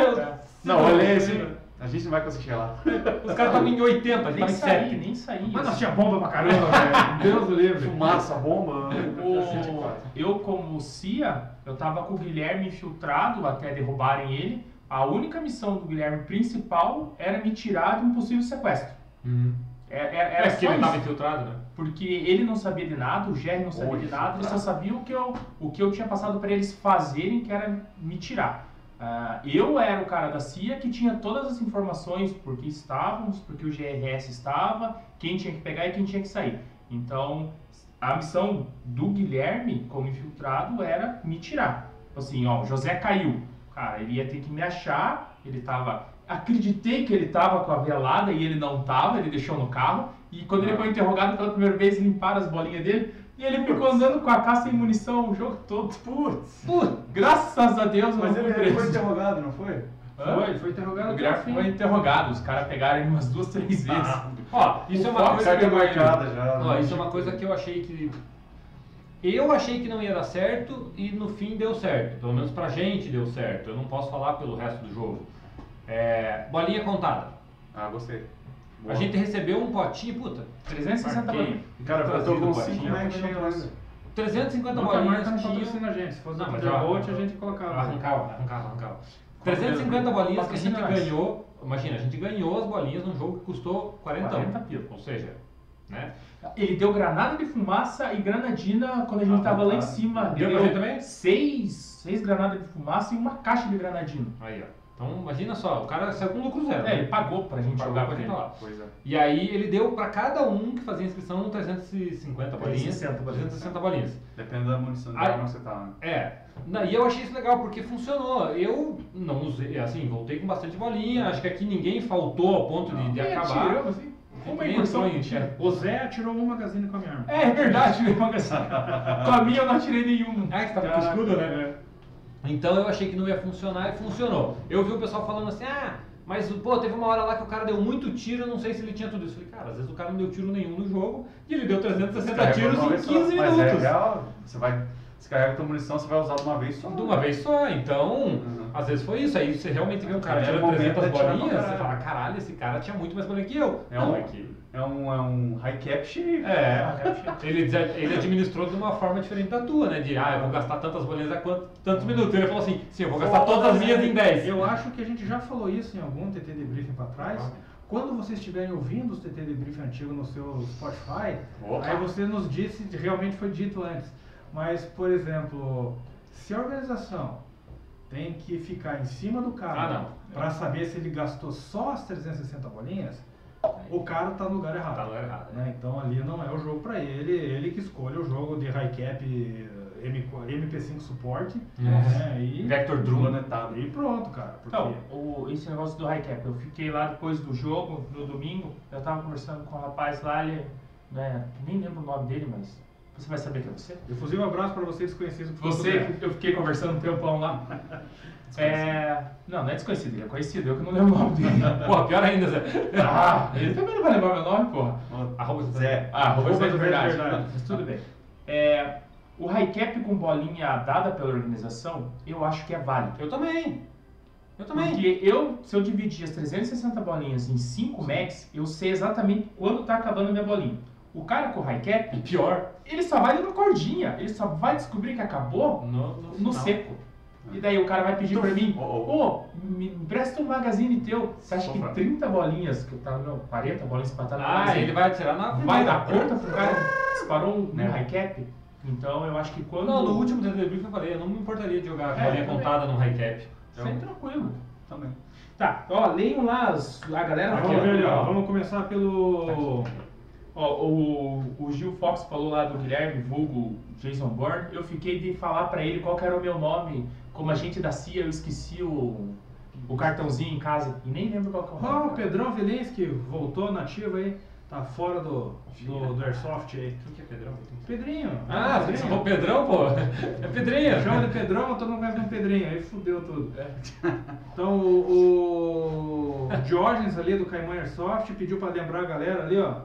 Não, olhei assim. A gente não vai conseguir chegar lá. (laughs) Os caras estavam em 80, a gente Nem em saí, 7. nem saí. Mas nós tinha bomba pra caramba, (laughs) velho. Deus do livre. Fumaça, bomba. O- eu, como CIA, eu tava com o Guilherme infiltrado até derrubarem ele. A única missão do Guilherme principal era me tirar de um possível sequestro. Uhum. É- é- Era É que só ele tava isso. infiltrado, né? Porque ele não sabia de nada, o Jerry não sabia Oi, de nada, ele só sabia o que eu, o que eu tinha passado para eles fazerem, que era me tirar. Ah, eu era o cara da CIA que tinha todas as informações, por que estávamos, por que o GRS estava, quem tinha que pegar e quem tinha que sair. Então, a missão do Guilherme, como infiltrado, era me tirar. Assim, ó, o José caiu. Cara, ele ia ter que me achar, ele tava... Acreditei que ele tava com a velada e ele não tava, ele deixou no carro. E quando ele foi interrogado pela primeira vez, limparam as bolinhas dele. E ele ficou andando com a caça sem munição o jogo todo. Putz, putz, graças a Deus eu Mas ele ele foi interrogado, não foi? Hã? Foi, foi interrogado O fim. foi interrogado, os caras pegaram ele umas duas, três vezes. Ah, Ó, isso é uma coisa que eu marcada já. Ó, isso é uma coisa que eu achei que. Eu achei que não ia dar certo e no fim deu certo. Pelo menos pra gente deu certo. Eu não posso falar pelo resto do jogo. É, bolinha contada. Ah, gostei. A gente recebeu um potinho, puta. 360 marquei. bolinhas. Cara, eu tô com o 5 potinho. megas cheio ainda. 350 Marca, marca bolinhas não tinha. patrocina a gente. Se fosse Não, eu- a gente colocava. Arrancava, arrancava, arrancava. 350 bolinhas que a gente ganhou. Imagina, a gente ganhou as bolinhas num jogo que custou 40. 40 pila. Ou seja, né? Ele deu granada de fumaça e granadina quando a gente Ah, tava lá tá. em cima. Deu Ele pra gente também? Seis, seis granadas de fumaça e uma caixa de granadina. Aí, ó. Então imagina só, o cara saiu com lucro zero. É, ele pagou pra gente Pagou jogar pra gente ele. lá. Pois é. E aí ele deu pra cada um que fazia inscrição 350 bolinhas. 360 bolinhas. 360 bolinhas. Depende da munição de arma que você tá, né? É. Na- E eu achei isso legal porque funcionou. Eu não usei, assim, voltei com bastante bolinha. Acho que aqui ninguém faltou ao ponto de, de E acabar. atiramos, assim. Uma incursão de. O Zé atirou um magazine com a minha arma. É, é verdade, irmão, (laughs) assim. Com a minha eu não atirei nenhuma. Ah, que você tava com escudo, né? É. Então eu achei que não ia funcionar e funcionou. Eu vi o pessoal falando assim, ah, mas pô, teve uma hora lá que o cara deu muito tiro, eu não sei se ele tinha tudo isso. Eu falei, cara, às vezes o cara não deu tiro nenhum no jogo e ele deu 360 Carregou tiros em vez só. 15 Mas minutos. é real, você vai descarrega tua munição, você vai usar de uma vez só. De uma vez só, então, Uhum. às vezes foi isso. Aí você realmente vê um cara momento 300 é bolinhas, você fala, caralho, esse cara tinha muito mais bolinha que eu. É Não, um- é que... É um, é um high cap xerife. É, ele, ele administrou de uma forma diferente da tua, né? De, ah, eu vou gastar tantas bolinhas a quanto, tantos minutos. Ele falou assim, sim, eu vou gastar todas as minhas em 10. Eu acho que a gente já falou isso em algum TT Debriefing pra trás. Quando vocês estiverem ouvindo os TT Debriefing antigos no seu Spotify, Opa. aí você nos disse, realmente foi dito antes. Mas, por exemplo, se a organização tem que ficar em cima do Ah, cara não. para saber se ele gastou só as 360 bolinhas, o cara tá no lugar errado. Tá no lugar errado, né? né? Então ali não é o jogo para ele, ele que escolhe o jogo de high cap eh, M, MP5 suporte. É. Né? E, Vector Drum. Planetado. e pronto, cara. Porque Então, o, esse negócio do high cap, eu fiquei lá depois do jogo, no domingo, eu tava conversando com um rapaz lá, ele, né, nem lembro o nome dele, mas você vai saber que é você. Efusivo abraço para vocês desconhecidos. que Você, que eu fiquei conversando um tempão lá. (laughs) É, não, não é desconhecido, ele é conhecido, eu que não lembro o nome dele. (laughs) Porra, pior ainda, Zé. Ah, ele também não vai lembrar meu nome, porra. Arroba Zé. Ah, arroba Zé de verdade. Mas tudo (laughs) bem. É, o high cap com bolinha dada pela organização, eu acho que é válido. Eu também. Eu também. Porque eu, se eu dividir as 360 bolinhas em 5 max, eu sei exatamente quando tá acabando a minha bolinha. O cara com high E cap, pior, ele só vai dando cordinha. Ele só vai descobrir que acabou no, no, no seco. E daí o cara vai pedir pra mim, Oh, oh. pô, me empresta um magazine teu. Você acha que Sofra. 30 bolinhas, que tá, não, 40 bolinhas empatadas no Ah, magazine, ele vai atirar na vai dar conta pro cara que disparou um Não. high cap? Então eu acho que quando... Não, no último TD Brief eu falei, eu não me importaria de jogar com É, a bolinha eu contada no high cap. Sem tranquilo. Também. Tá, ó, leiam lá as, a galera Vamos falando, ver ali, ó. ó. Vamos começar pelo. Ó, o, o Gil Fox falou lá do Guilherme, vulgo Jason Bourne. Eu fiquei de falar pra ele qual que era o meu nome. Como agente da CIA, eu esqueci o, o cartãozinho em casa. E nem lembro qual que é o nome. o Pedrão Vilinski voltou nativo aí. Tá fora do, do, do Airsoft aí. Quem que é Pedrão? Pedrinho. Ah, você Pedrinho. falou Pedrão, pô? É Pedrinho. Chama de Pedrão, todo mundo conhece um Pedrinho, aí fudeu tudo. Então o, o Diógenes ali do Caimão Airsoft pediu pra lembrar a galera ali, ó,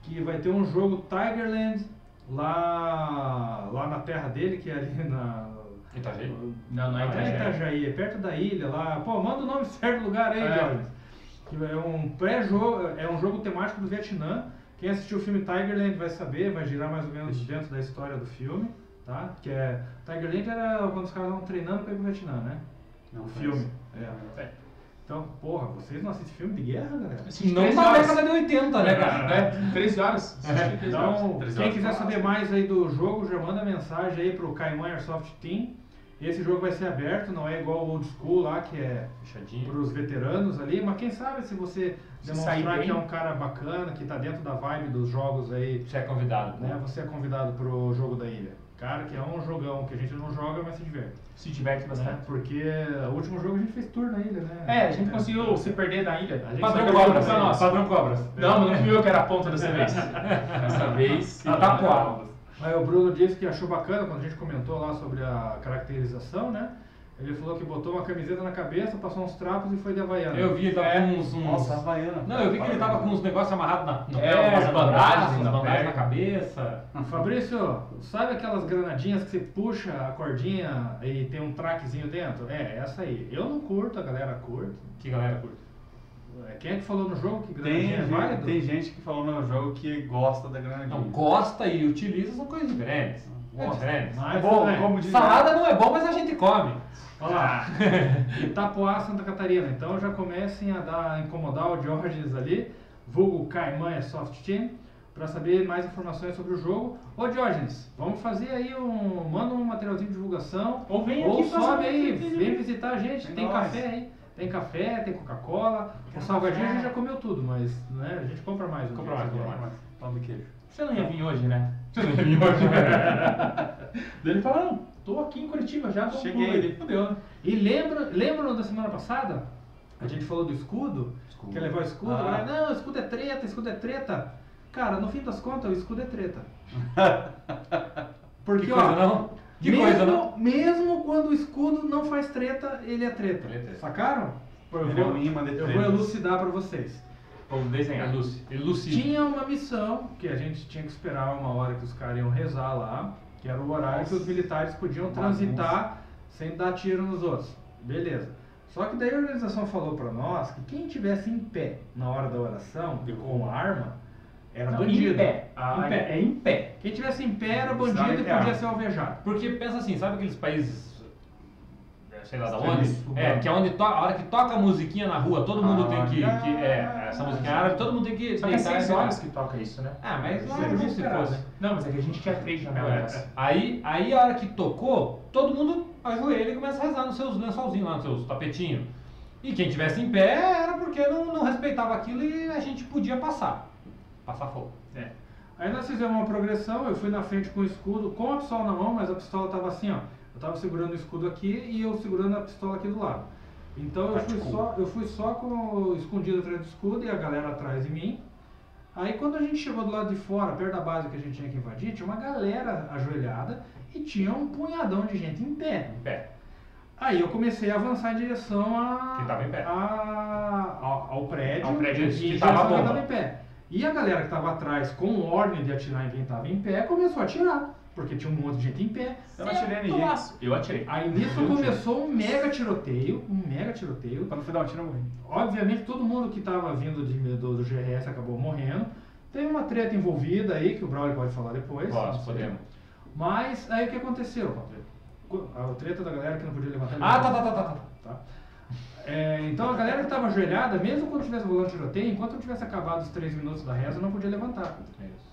que vai ter um jogo Tigerland lá, lá na terra dele, que é ali na. Itajaí? Não, não é É Itajaí. Itajaí, é perto da ilha lá. Pô, manda o nome certo do lugar aí, É. É um pré-jogo, é um jogo temático do Vietnã. Quem assistiu o filme Tigerland vai saber, vai girar mais ou menos dentro da história do filme, tá? Que é Tigerland era quando os caras estavam treinando para ir pro Vietnã, né? Não o filme. É. Então, porra, vocês não assistem filme de guerra, galera? Não na década de 80, né, cara? É, 13 horas. Assisti três horas. Então, Três quem horas quiser saber mais aí do jogo, já manda mensagem aí pro Caimão Airsoft Team. Esse jogo vai ser aberto, não é igual o Old School lá, que é para os veteranos ali, mas quem sabe se você Se demonstrar que é um cara bacana, que tá dentro da vibe dos jogos aí, Você é convidado, né? Você é convidado pro jogo da ilha. Cara, que é um jogão que a gente não joga, mas se diverte. Se diverte Né? bastante. Porque o último jogo a gente fez tour na ilha, né? É, a gente conseguiu se perder na ilha. Padrão Cobras. Padrão Cobras. Não, não fui eu que era a ponta dessa (laughs) vez. Dessa vez. Ah, tá? Aí o Bruno disse que achou bacana quando a gente comentou lá sobre a caracterização, né? Ele falou que botou uma camiseta na cabeça, passou uns trapos e foi de Havaiana. Eu vi, ele tava É. com uns, uns... Nossa, Havaiana. Não, eu vi que ele tava com uns negócios amarrados na, no É, pé, umas no bandagens umas bandagens na cabeça. Fabrício, sabe aquelas granadinhas que você puxa a cordinha e tem um traquezinho dentro? É, essa aí. Eu não curto, a galera curte. Que galera curte. É, Quem é que falou no jogo que Tem, granadinha é gente- válido? tem gente que falou no jogo que gosta da granadinha. Não, gosta e utiliza são coisas diferentes. É É bom, né, como diz. Salada não é bom, mas a gente come. Olha lá. (laughs) Itapoá, Santa Catarina. Então já comecem a dar, incomodar o Georges ali, vulgo Caimã Soft Team, para saber mais informações sobre o jogo. Ô Diógenes, vamos fazer aí um. Manda um materialzinho de divulgação. Ou vem Ou aqui sobe aí, vem visitar a gente. Tem nós. café aí. Tem café, tem Coca-Cola. O salgadinho a gente já comeu tudo, mas né, a gente compra mais. um Compra dia, mais, se compra vier. mais. Pão de queijo. Você não ia vir hoje, né? Você não ia vir hoje, né? (laughs) Daí ele fala, não, tô aqui em Curitiba já, Cheguei. Ele fudeu, né? E lembra, lembram da semana passada? A gente falou do escudo, Escudo. quer levar o escudo, Ah. não, o escudo é treta, escudo é treta. Cara, no fim das contas, o escudo é treta. (laughs) Porque, Que ó, coisa não? Que mesmo, coisa não? mesmo quando o escudo não faz treta, ele é treta. Ele é treta. Sacaram? Eu Ele é vou, um imã de eu vou elucidar pra vocês. Vamos desenhar. Eluci- Elucida. Tinha uma missão que a gente tinha que esperar uma hora que os caras iam rezar lá. que era o horário que os militares podiam transitar sem dar tiro nos outros. Beleza. Só que daí a organização falou pra nós que quem tivesse em pé na hora da oração com arma era Não, bandido. Em pé. Ah, Em pé. É em pé. Quem tivesse em pé era bandido e ter podia ser alvejado. Porque pensa assim, sabe aqueles países, sei lá da onde? É, que é onde to- a hora que toca a musiquinha na rua, todo mundo tem que, Ah, que- é, essa musiquinha árabe, todo mundo tem que Só que é e horas que toca isso, né? Ah, mas lá Seis é se fosse. Não, mas é que a gente tinha três janelas. É, (laughs) Aí, aí a hora que tocou, todo mundo ajoelha e começa a rezar nos seus lençolzinhos lá, nos seus tapetinhos. E quem tivesse em pé era porque não, não respeitava aquilo e a gente podia passar. Passar fogo. Aí nós fizemos uma progressão, eu fui na frente com o escudo, com a pistola na mão, mas a pistola tava assim, ó. Eu tava segurando o escudo aqui e eu segurando a pistola aqui do lado. Então eu fui, só, eu fui só com o escondido atrás do escudo e a galera atrás de mim. Aí quando a gente chegou do lado de fora, perto da base que a gente tinha que invadir, tinha uma galera ajoelhada e tinha um punhadão de gente em pé. Em pé. Aí eu comecei a avançar em direção a, a- ao, prédio, Ao prédio que direção tava a a quem bomba. tava em pé. E a galera que estava atrás, com ordem de atirar em quem estava em pé, começou a atirar, porque tinha um monte de gente em pé. Eu não atirei ninguém. Nossa, Eu atirei. Aí nisso começou um mega tiroteio, um mega tiroteio. Fui dar um tiro, eu morri. Obviamente todo mundo que estava vindo de, do, do GRS acabou morrendo. Teve uma treta envolvida aí, que o Braulio pode falar depois. Posso, podemos. Mas aí o que aconteceu? A treta da galera que não podia levantar Ah, tá, tá, tá, tá. tá. tá? É, então a galera que estava ajoelhada, mesmo quando tivesse rolando tiroteio, enquanto não tivesse acabado os três minutos da reza, não podia levantar.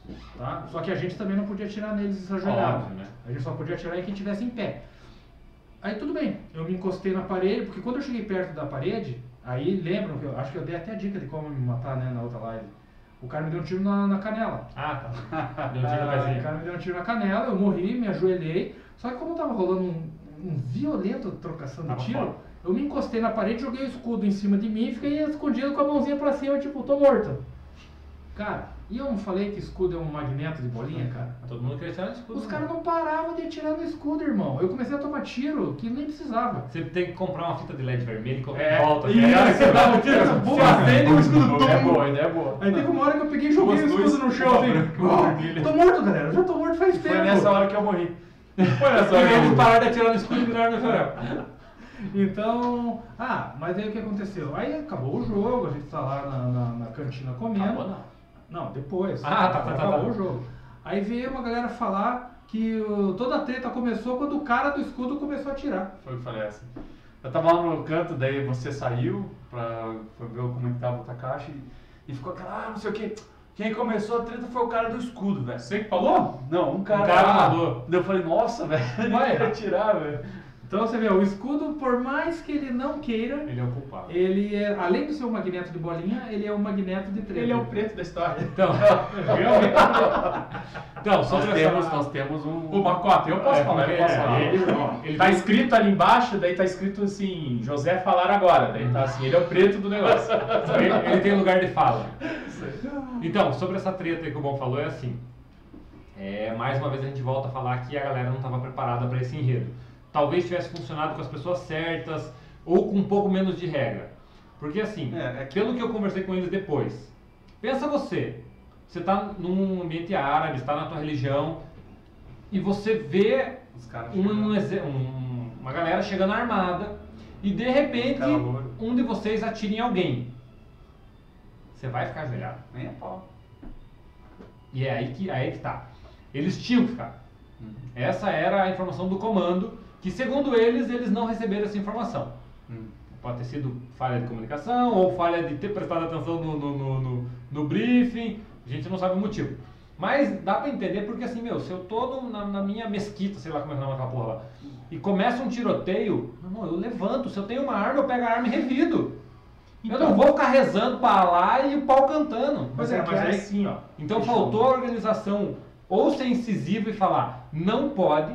Isso. Tá? Só que a gente também não podia atirar neles ajoelhados. Óbvio, né? A gente só podia atirar em quem estivesse em pé. Aí tudo bem, eu me encostei na parede, porque quando eu cheguei perto da parede, aí lembram que eu acho que eu dei até a dica de como me matar né, na outra live. O cara me deu um tiro na, na canela. Ah, tá. Deu um tiro no Ah, (laughs) o cara me deu um tiro na canela, eu morri, me ajoelhei. Só que como tava rolando um, um violento trocação de Tava tiro. Eu me encostei na parede, joguei o escudo em cima de mim e fiquei escondido com a mãozinha pra cima, tipo, tô morto. Cara, e eu não falei que escudo é um magneto de bolinha, cara? Todo mundo queria tirar no escudo. Os né? caras não paravam de atirar no escudo, irmão. Eu comecei a tomar tiro que nem precisava. Você tem que comprar uma fita de LED vermelha e colocar É, em volta. isso, ligado? você dá um tiro, Você boa, acende o escudo É tum. boa, ideia é boa. Aí teve uma hora que eu peguei e joguei o escudo no chão assim. e. Tô morto, galera. Eu já tô morto faz tempo. Foi nessa hora que eu morri. Foi nessa hora que vez de eu- parar de atirar no escudo, viraram no chorão. Então, ah, mas aí o que aconteceu? Aí acabou o jogo, a gente tá lá na, na, na cantina comendo. Acabou, não. Não, depois. Ah, tá, tá, tá, Acabou tá. o jogo. Aí veio uma galera falar que o- toda a treta começou quando o cara do escudo começou a atirar. Foi o que falei assim. Eu tava lá no canto, daí você saiu pra ver como é que tava o Takashi e ficou aquela, ah, não sei o que. Quem começou a treta foi o cara do escudo, velho. Você que falou? Não, um cara. Um cara. Daí eu falei, nossa, velho, ele Vai. vai atirar, velho. Então você vê, o escudo, por mais que ele não queira, Ele é o culpado. ele é, além de ser um magneto de bolinha, ele é um magneto de treta. Ele é o preto da história. Então, (laughs) Realmente. então Nós sobre temos, essa... nós temos um. O Macota, eu posso É, falar, eu posso é, falar. ele- ele tá escrito ali embaixo, daí tá escrito assim, José falar agora. Daí tá assim, ele é o preto do negócio. (laughs) Ele, ele tem lugar de fala. Então, sobre essa treta aí que o Bom falou, é assim. É, mais uma vez a gente volta a falar que a galera não estava preparada para esse enredo. Talvez tivesse funcionado com as pessoas certas ou com um pouco menos de regra. Porque assim, É, é que- pelo que eu conversei com eles depois, pensa você, você está num ambiente árabe, está na tua religião e você vê caras um, um- uma galera chegando armada e de repente um de vocês atira em alguém. Você vai ficar ajoelhado. Nem é pau. E é aí que, aí que tá. Eles tinham que ficar. Uhum. Essa era a informação do comando, que segundo eles, eles não receberam essa informação. Hum. Pode ter sido falha de comunicação ou falha de ter prestado atenção no, no, no, no- no briefing, a gente não sabe o motivo. Mas dá pra entender porque assim, meu, se eu tô no- na, na minha mesquita, sei lá como é que chama aquela porra lá, e começa um tiroteio, meu irmão, eu levanto, se eu tenho uma arma, eu pego a arma e revido. eu Então- não vou ficar rezando pra lá e o pau cantando. Mas Mas é, é, mas é assim, ó. Então Deixa eu- faltou a organização ou ser incisivo e falar não pode,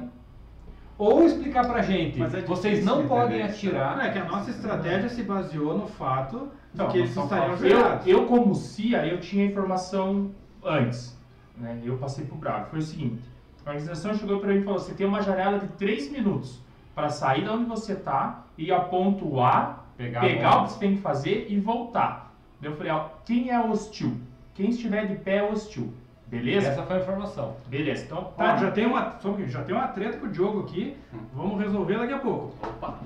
ou explicar pra gente, Mas é vocês não podem isso, atirar. É que a nossa estratégia se baseou no fato de Não, que eles estariam falsa. Eu, eu como CIA, eu tinha informação antes. Né? Eu passei pro Braga. Foi o seguinte: a organização chegou para mim e falou: você tem uma janela de 3 minutos para sair da onde você tá, ir a ponto A, Pegar pegar, o que você tem que fazer e voltar. Daí eu falei: ó, quem é hostil? Quem estiver de pé é hostil. Beleza? Essa foi a informação. Beleza, então tá, já tem uma, um já tem uma treta com o Diogo aqui. Vamos resolver daqui a pouco.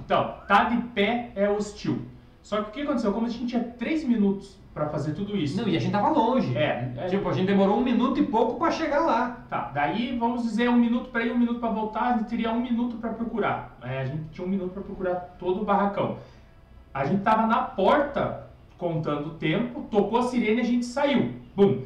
então, tá de pé é hostil. Só que o que aconteceu? Como a gente tinha 3 minutos pra fazer tudo isso. Não, e a gente tava longe. É, é. Tipo, a gente demorou um minuto e pouco pra chegar lá. Tá, daí vamos dizer um minuto pra ir, um minuto pra voltar, a gente teria um minuto pra procurar. É, a gente tinha um minuto pra procurar todo o barracão. A gente tava na porta contando o tempo, tocou a sirene e a gente saiu. Bum!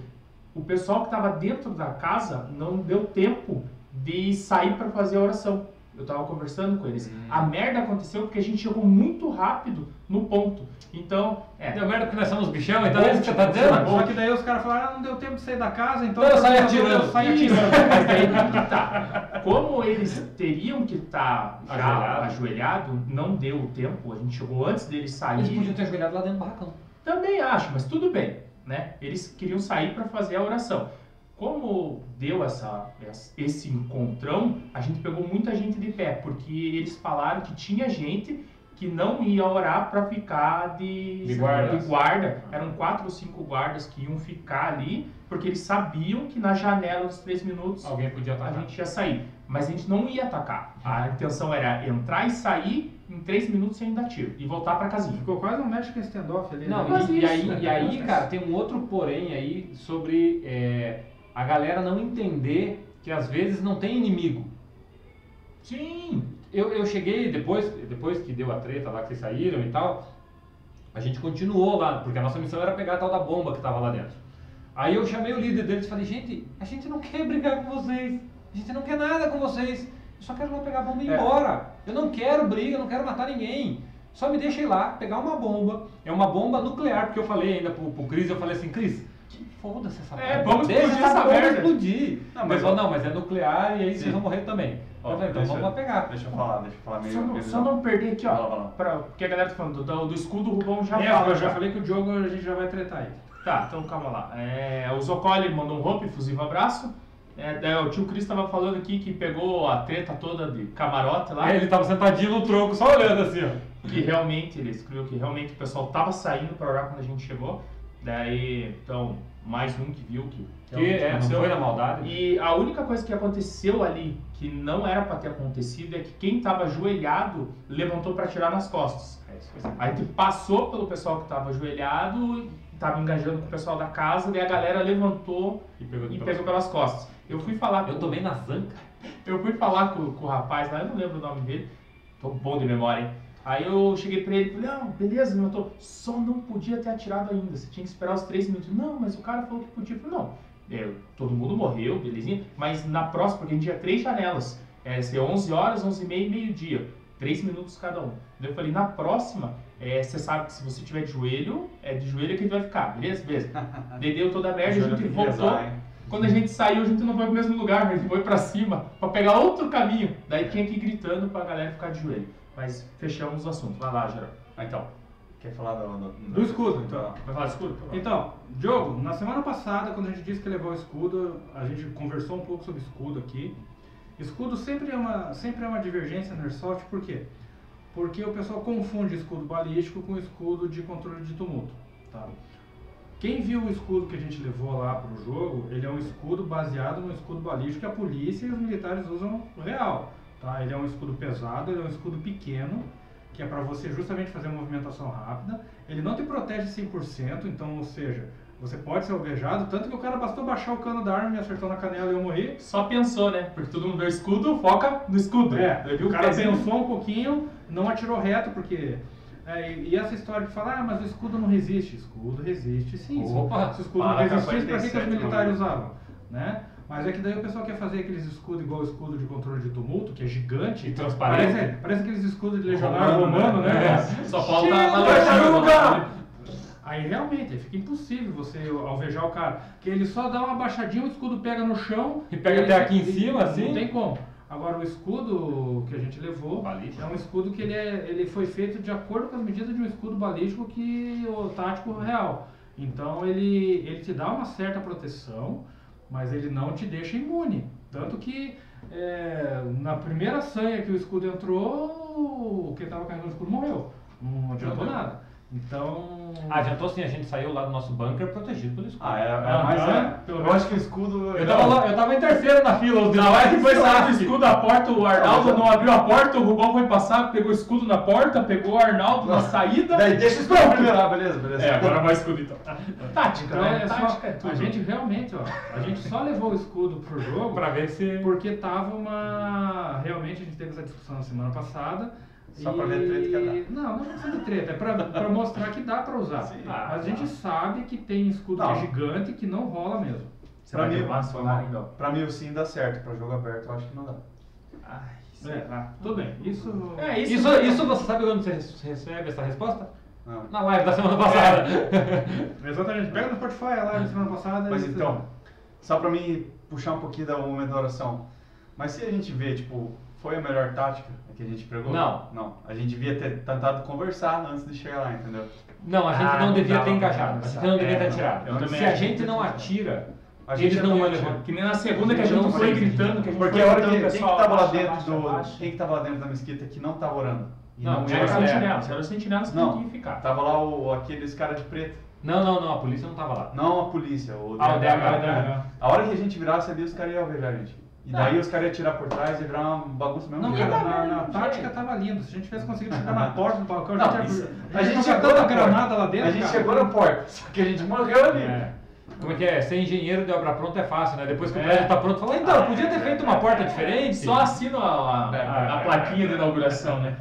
O pessoal que tava dentro da casa não deu tempo de sair pra fazer a oração. Eu tava conversando com eles. A merda aconteceu porque a gente chegou muito rápido no ponto. Então, é. Deu merda porque nós somos bichão, então é isso que você tá dizendo? Só que daí os caras falaram, ah, não deu tempo de sair da casa, então... Então eu saí eu atirando. saí Isso, atirando. (laughs) mas daí que tá. Como eles teriam que estar já Ajoelhado. ajoelhado, não deu o tempo. A gente chegou antes deles Eles podiam sair. ter ajoelhado lá dentro do barracão. Também acho, mas tudo bem, né? Eles queriam sair para fazer a oração. Como deu essa, esse encontrão, a gente pegou muita gente de pé, porque eles falaram que tinha gente que não ia orar para ficar de, De guarda. de guarda. Eram quatro ou cinco guardas que iam ficar ali, porque eles sabiam que na janela dos três minutos Alguém podia estar a gente ia sair. Mas a gente não ia atacar. A intenção era entrar e sair em três minutos sem dar tiro e voltar para casinha. Ficou quase um México standoff ali. Não, né? E, e aí, né? e aí, cara, tem um outro porém aí sobre é, a galera não entender que às vezes não tem inimigo. Sim! Eu, eu cheguei, depois, depois que deu a treta lá, que vocês saíram e tal, a gente continuou lá, porque a nossa missão era pegar a tal da bomba que tava lá dentro. Aí eu chamei o líder deles e falei, gente, a gente não quer brigar com vocês, a gente não quer nada com vocês, só quero lá pegar a bomba e ir É. embora. Eu não quero briga, eu não quero matar ninguém. Só me deixa ir lá, pegar uma bomba, é uma bomba nuclear, porque eu falei ainda pro, pro Cris, eu falei assim, Cris, que foda-se essa bomba. É, vamos Deixa explodir essa essa bomba merda." explodir. Não, mas mas não, mas é nuclear e aí Sim. vocês vão morrer também. Ó, eu falei, então deixa- vamos lá pegar. Deixa eu falar, deixa eu falar meio. Só não, só não perder aqui, Vai lá, ó. vai lá. Pra, porque a galera tá falando do, do escudo, o Rubão já É, fala. eu já falei que o Diogo a gente já vai tretar aí. Tá, então calma lá. É, o Zocoli mandou um hope, fusivo abraço. É, daí o tio Cris tava falando aqui que pegou a treta toda de camarote lá. Aí ele tava sentadinho no tronco, só olhando assim, ó. que realmente, ele escreveu que realmente o pessoal tava saindo para orar quando a gente chegou. Daí, então, mais um que viu que Que é, não foi na maldade. E a única coisa que aconteceu ali, que não era para ter acontecido, é que quem tava ajoelhado levantou para tirar nas costas. É, isso foi assim. A gente passou pelo pessoal que tava ajoelhado, tava engajando com o pessoal da casa, daí a galera levantou E pegou e pegou pelas costas. Eu fui falar Eu com- tomei na zanca. eu fui falar com, com o rapaz lá, eu não lembro o nome dele, tô bom de memória, hein? Aí eu cheguei pra ele e falei, não, beleza, meu, tô, só não podia ter atirado ainda, você tinha que esperar os três minutos. Não, mas o cara falou que podia. Eu falei, não, é, todo mundo morreu, belezinha, mas na próxima, porque a gente tinha três janelas, é, ser 11 horas, 11 e meia e meio-dia, três minutos cada um. Eu falei, na próxima, é, você sabe que se você tiver de joelho, é de joelho que gente vai ficar, beleza? Beleza. (laughs) Deu toda a merda, a gente voltou. rezar? Quando a gente saiu, a gente não foi pro mesmo lugar, a gente foi pra cima pra pegar outro caminho. Daí tinha que ir gritando pra galera ficar de joelho. Mas fechamos o assunto. Vai lá, Geraldo. Ah, então. Quer falar do, do, Do escudo, então. Vai falar de escudo? Então, Diogo, na semana passada, quando a gente disse que levou o escudo, a gente conversou um pouco sobre escudo aqui. Escudo sempre é uma, sempre é uma divergência no Airsoft, por quê? Porque o pessoal confunde escudo balístico com escudo de controle de tumulto. Tá? Quem viu o escudo que a gente levou lá para o jogo, ele é um escudo baseado no escudo balístico que a polícia e os militares usam real. Tá? Ele é um escudo pesado, ele é um escudo pequeno, que é para você justamente fazer uma movimentação rápida. Ele não te protege 100%, então, ou seja, você pode ser alvejado, tanto que o cara bastou baixar o cano da arma, me acertou na canela e eu morri. Só pensou, né? Porque todo mundo vê o escudo, foca no escudo. É, o cara pezinho. pensou um pouquinho, não atirou reto, porque. É, e e essa história de falar, ah, mas o escudo não resiste. Escudo resiste sim. Opa, se o escudo não para resistisse, pra que, que os 47 militares não, usavam? Né? Mas é que daí o pessoal quer fazer aqueles escudos igual o escudo de controle de tumulto, que é gigante. E transparente. Parece, parece aqueles escudos de legionário Romano, romano, né? né? É. Só falta a né? Aí realmente fica impossível você alvejar o cara. Porque ele só dá uma baixadinha, o escudo pega no chão. E pega ele- até aqui em cima, Não assim? tem como. Agora o escudo que a gente levou Balístico. é um escudo que ele, é, ele foi feito de acordo com as medidas de um escudo balístico que o tático real. Então ele, ele te dá uma certa proteção, mas ele não te deixa imune. Tanto que é, na primeira sanha que o escudo entrou, o que estava carregando o escudo morreu. Não adiantou nada. Então Ah, adiantou sim, a gente saiu lá do nosso bunker protegido pelo escudo. Ah, é, é Aham, mais é. pelo Eu menos. acho que o escudo. Eu tava, lá- eu tava em terceiro na fila, os Na hora que foi lá, do escudo da porta, o Arnaldo não abriu a porta, o Rubão foi passar, pegou o escudo na porta, pegou o Arnaldo na saída. Daí deixa o escudo primeiro. Ah, beleza, beleza. É, agora vai o escudo então. Tática, Então né? é só, Tática é tudo. a gente realmente, ó, a gente só levou o escudo pro jogo Pra ver se. porque tava uma. Realmente a gente teve essa discussão na semana passada. Só pra ver treta que ia Não, não precisa de treta, é pra, pra mostrar que dá pra usar. Sim. Ah, a gente sabe que tem escudo Não. que é gigante que não rola mesmo. Você Pra vai mim, mal. ainda. pra mim o sim dá certo, pra jogo aberto eu acho que não dá. Ai, sei É, tudo bem. Isso. É, isso, Isso, isso você sabe quando você recebe essa resposta? Não. Na live da semana passada. Exatamente. Pega no Spotify a live da semana passada. Mas e- então, só pra mim puxar um pouquinho da momento da oração. Mas se a gente vê, tipo, foi a melhor tática que a gente pregou? Não. Não. A gente devia ter tentado conversar antes de chegar lá, entendeu? Não, a gente Ah, não não devia ter engajado. A gente não devia É, ter não. atirado. Se a gente não atira, A gente eles não iam levar. Que nem na segunda que a gente não foi gritando, que a gente Porque foi a hora gritando, que, quem que tava lá dentro do. Quem que tava lá dentro da mesquita que não tava orando? E Não, tinha Era sentinelas, eram os sentinelas que Não. tinham que ficar. Tava lá o, aqueles caras de preto. Não, não, não, a polícia não tava lá. Não a polícia, o Ah, o DH, DH. A hora que a gente virasse ali, os caras iam alvejar a gente. E daí os caras iam tirar por trás e virar uma bagunça mesmo. Não, cara, na, na tática tava lindo. Se a gente tivesse conseguido chegar na (laughs) porta do balcão, Não, a gente, isso- ia- a gente chegou tinha tanta na granada lá dentro. A gente cara. chegou na porta, só que a gente morreu ali. É. Como é que é? Ser engenheiro de obra pronta é fácil, né? Depois que o É. prédio tá pronto, fala, então, podia ter feito uma porta diferente. Só assina a, a, a plaquinha de inauguração, né?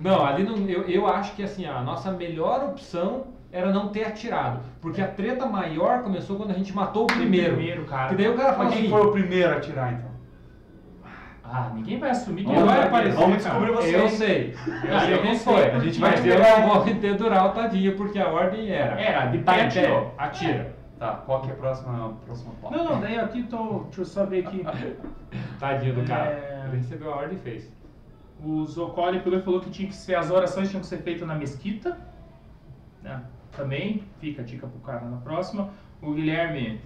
Não, ali não, eu, eu acho que assim, a nossa melhor opção era não ter atirado. Porque a treta maior começou quando a gente matou o primeiro. Primeiro, cara. Que daí o cara fala Mas quem assim, foi o primeiro a atirar então? Ah, ninguém vai assumir que Não eu- vai aparecer, Vamos descobrir você. eu sei. Eu Ah, sei eu quem foi. a gente mas vai eu pegar- não vou (laughs) entedurar o tadinho, porque a ordem era. Era, de pé atirou. atira. Tá, qual que é a próxima, próxima pauta? Não, não, daí aqui tô. Deixa eu só ver aqui. (laughs) Tadinho do cara. É. Ele recebeu a ordem e fez. O Zocoli pelo falou que tinha que ser, as orações tinham que ser feitas na mesquita. né? Também, fica a dica pro cara na próxima. O Guilherme,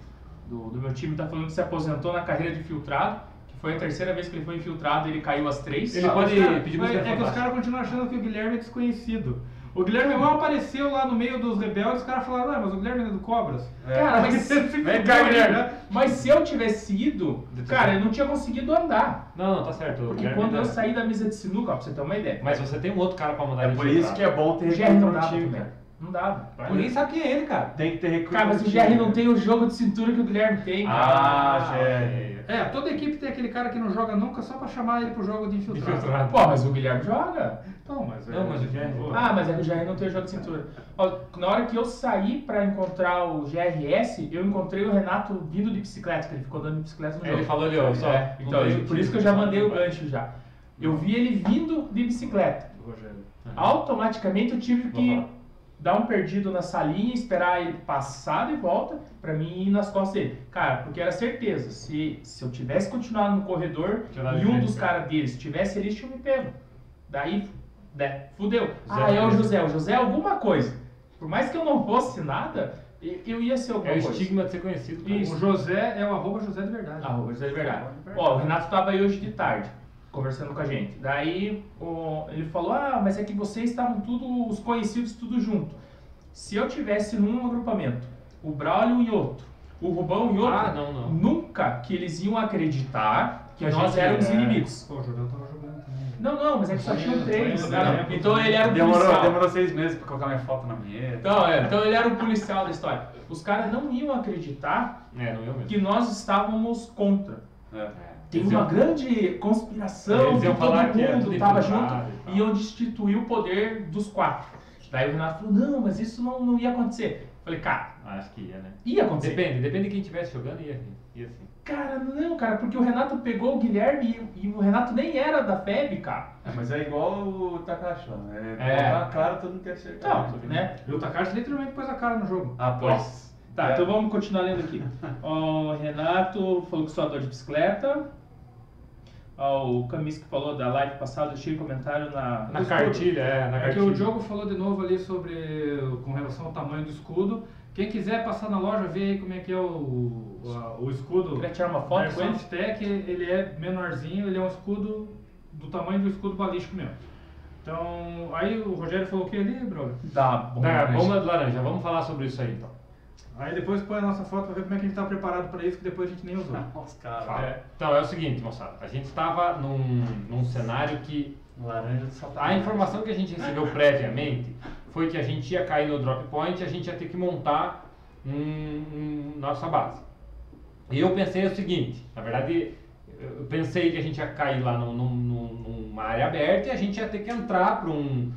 do, do meu time, tá falando que se aposentou na carreira de filtrado, que foi a terceira vez que ele foi infiltrado ele caiu às três. Ele Ah, pode cara- pedir mas É que os caras continuam achando que o Guilherme é desconhecido. O Guilherme mal apareceu lá no meio dos rebeldes, os caras falaram, ah, mas o Guilherme é do Cobras. É. Cara, mas, (laughs) Vem cá, Guilherme. mas se eu tivesse ido, cara, eu não tinha conseguido andar. Não, não, tá certo. Porque quando eu tá- saí da mesa de sinuca, ó, pra você ter uma ideia, Mas você tem um outro cara pra mandar É ele por isso que é bom ter o dava no time, também. cara. Não dava. Ninguém sabe quem é ele, cara. Tem que ter recruta Cara, mas o. GR não tem o jogo de cintura que o Guilherme tem, cara. Ah, GR. É, toda equipe tem aquele cara que não joga nunca só pra chamar ele pro jogo de infiltrado. Infiltrado. Pô, mas o Guilherme joga. Então, mas é... Não, mas o GR Pô, Ah, mas é que o GR não tem o jogo de cintura. Ó, na hora que eu saí pra encontrar o GRS, eu encontrei o Renato vindo de bicicleta, que ele ficou andando de bicicleta no Aí jogo. ele falou ali, ó, só. É, um, então, dois, por um, isso que eu já mandei o gancho já. Eu vi ele vindo de bicicleta. Rogério. Automaticamente eu tive que. Dar um perdido na salinha, esperar ele passar de volta pra mim ir nas costas dele. Cara, porque era certeza, se, se eu tivesse continuado no corredor e um dos cara. caras deles tivesse ali, tinha me pego. Daí, né, fudeu. Zé ah, é o José. José. O José é alguma coisa. Por mais que eu não fosse nada, eu ia ser alguma É o coisa. estigma de ser conhecido. Isso. O José é o arroba José de verdade. Arroba José de verdade. Ó, o Renato tava aí hoje de tarde, conversando com a gente. Daí o- ele falou: Ah, mas é que vocês estavam tudo, os conhecidos tudo junto. Se eu tivesse num agrupamento, o Braulio e outro, o Rubão e outro, Ah, não, não. nunca que eles iam acreditar que A nós gente éramos é- inimigos. Pô, o Jordão tava jogando também. Não, não, mas é que só tinham Foi, três. né? foi. Então ele era o Demorou, policial. demorou seis meses pra colocar minha foto na mesa. Então, é, então ele era o policial da história. Os caras não iam acreditar É, não que nós estávamos contra. É. Tem Eles uma iam- grande conspiração Eles que iam todo falar que era mundo tudo estava junto e e iam destituir o poder dos quatro. Daí o Renato falou, não, mas isso não, não ia acontecer. Eu falei, cara, Acho que ia, né? ia acontecer. Depende, depende de quem estivesse jogando, ia, ia sim. Cara, não, cara, porque o Renato pegou o Guilherme e, e o Renato nem era da FEB, cara. É, mas é igual o Takashi lá. É, É. a cara, todo mundo quer acertar. Então, né? E o Takashi literalmente pôs a cara no jogo. Ah, pois. Tá, É. então vamos continuar lendo aqui. (laughs) O Renato falou que sou ador de bicicleta. Ó, O Camis que falou da live passada, deixei comentário na... Na cartilha, é, na É que o Diogo falou de novo ali sobre com relação ao tamanho do escudo. Quem quiser passar na loja, ver aí como é que é o, o, o escudo. Queria tirar uma foto com ele? Airsoft Tech, ele é menorzinho, ele é um escudo do tamanho do escudo balístico mesmo. Então, aí o Rogério falou o que ali, brother? Da bomba. Da né? bomba de laranja, vamos falar sobre isso aí então. Aí depois põe a nossa foto pra ver como é que a gente tá preparado pra isso, que depois a gente nem usou. (laughs) Nossa, cara. Fala. Então é o seguinte, moçada, a gente estava num, num cenário que Laranja de satanás. a informação que a gente recebeu previamente foi que a gente ia cair no drop point e a gente ia ter que montar um, um- nossa base. E eu pensei o seguinte, na verdade, eu pensei que a gente ia cair lá num- num- num- numa área aberta e a gente ia ter que entrar para um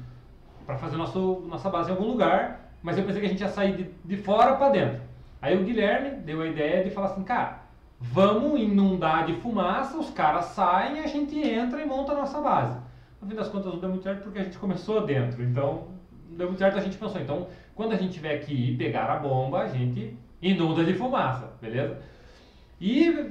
fazer nosso, nossa base em algum lugar, mas eu pensei que a gente ia sair de, de fora para dentro. Aí o Guilherme deu a ideia de falar assim, cara, vamos inundar de fumaça, os caras saem, a gente entra e monta a nossa base. No fim das contas não deu muito certo porque a gente começou dentro, então não deu muito certo, a gente pensou, então quando a gente tiver que ir pegar a bomba, a gente inunda de fumaça, beleza? E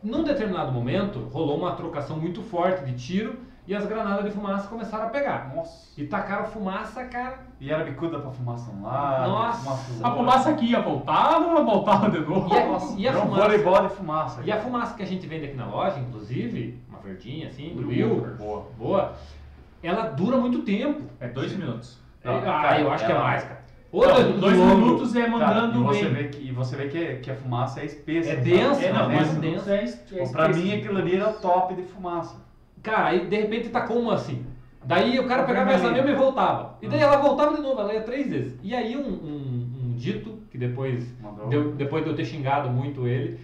num determinado momento rolou uma trocação muito forte de tiro e as granadas de fumaça começaram a pegar. Nossa. E tacaram fumaça, cara. E era bicuda pra fumaça um lado, Nossa. fumaça do A fumaça aqui ia voltar ou ia voltar de novo? E a- Nossa, e a era um fumaça? voleibol de fumaça. E a fumaça que a gente vende aqui na loja, inclusive, uma verdinha assim, do Will, Boa. boa, ela dura muito tempo. É dois minutos. ah, cara, eu acho que é mais, cara. Não, Ou dois, dois longo. minutos é Cara, mandando e você bem. vê que, e você vê que, que a fumaça é espessa. É sabe? densa, É, não, né? dois Densa. é, é Pô, Pra mim aquilo ali era o top de fumaça. Cara, aí de repente tacou uma assim. Daí o cara Tá pegava essa mesma e voltava. E daí ela voltava de novo, ela ia três vezes. E aí um, um- um dito, que depois, deu- depois de eu ter xingado muito ele,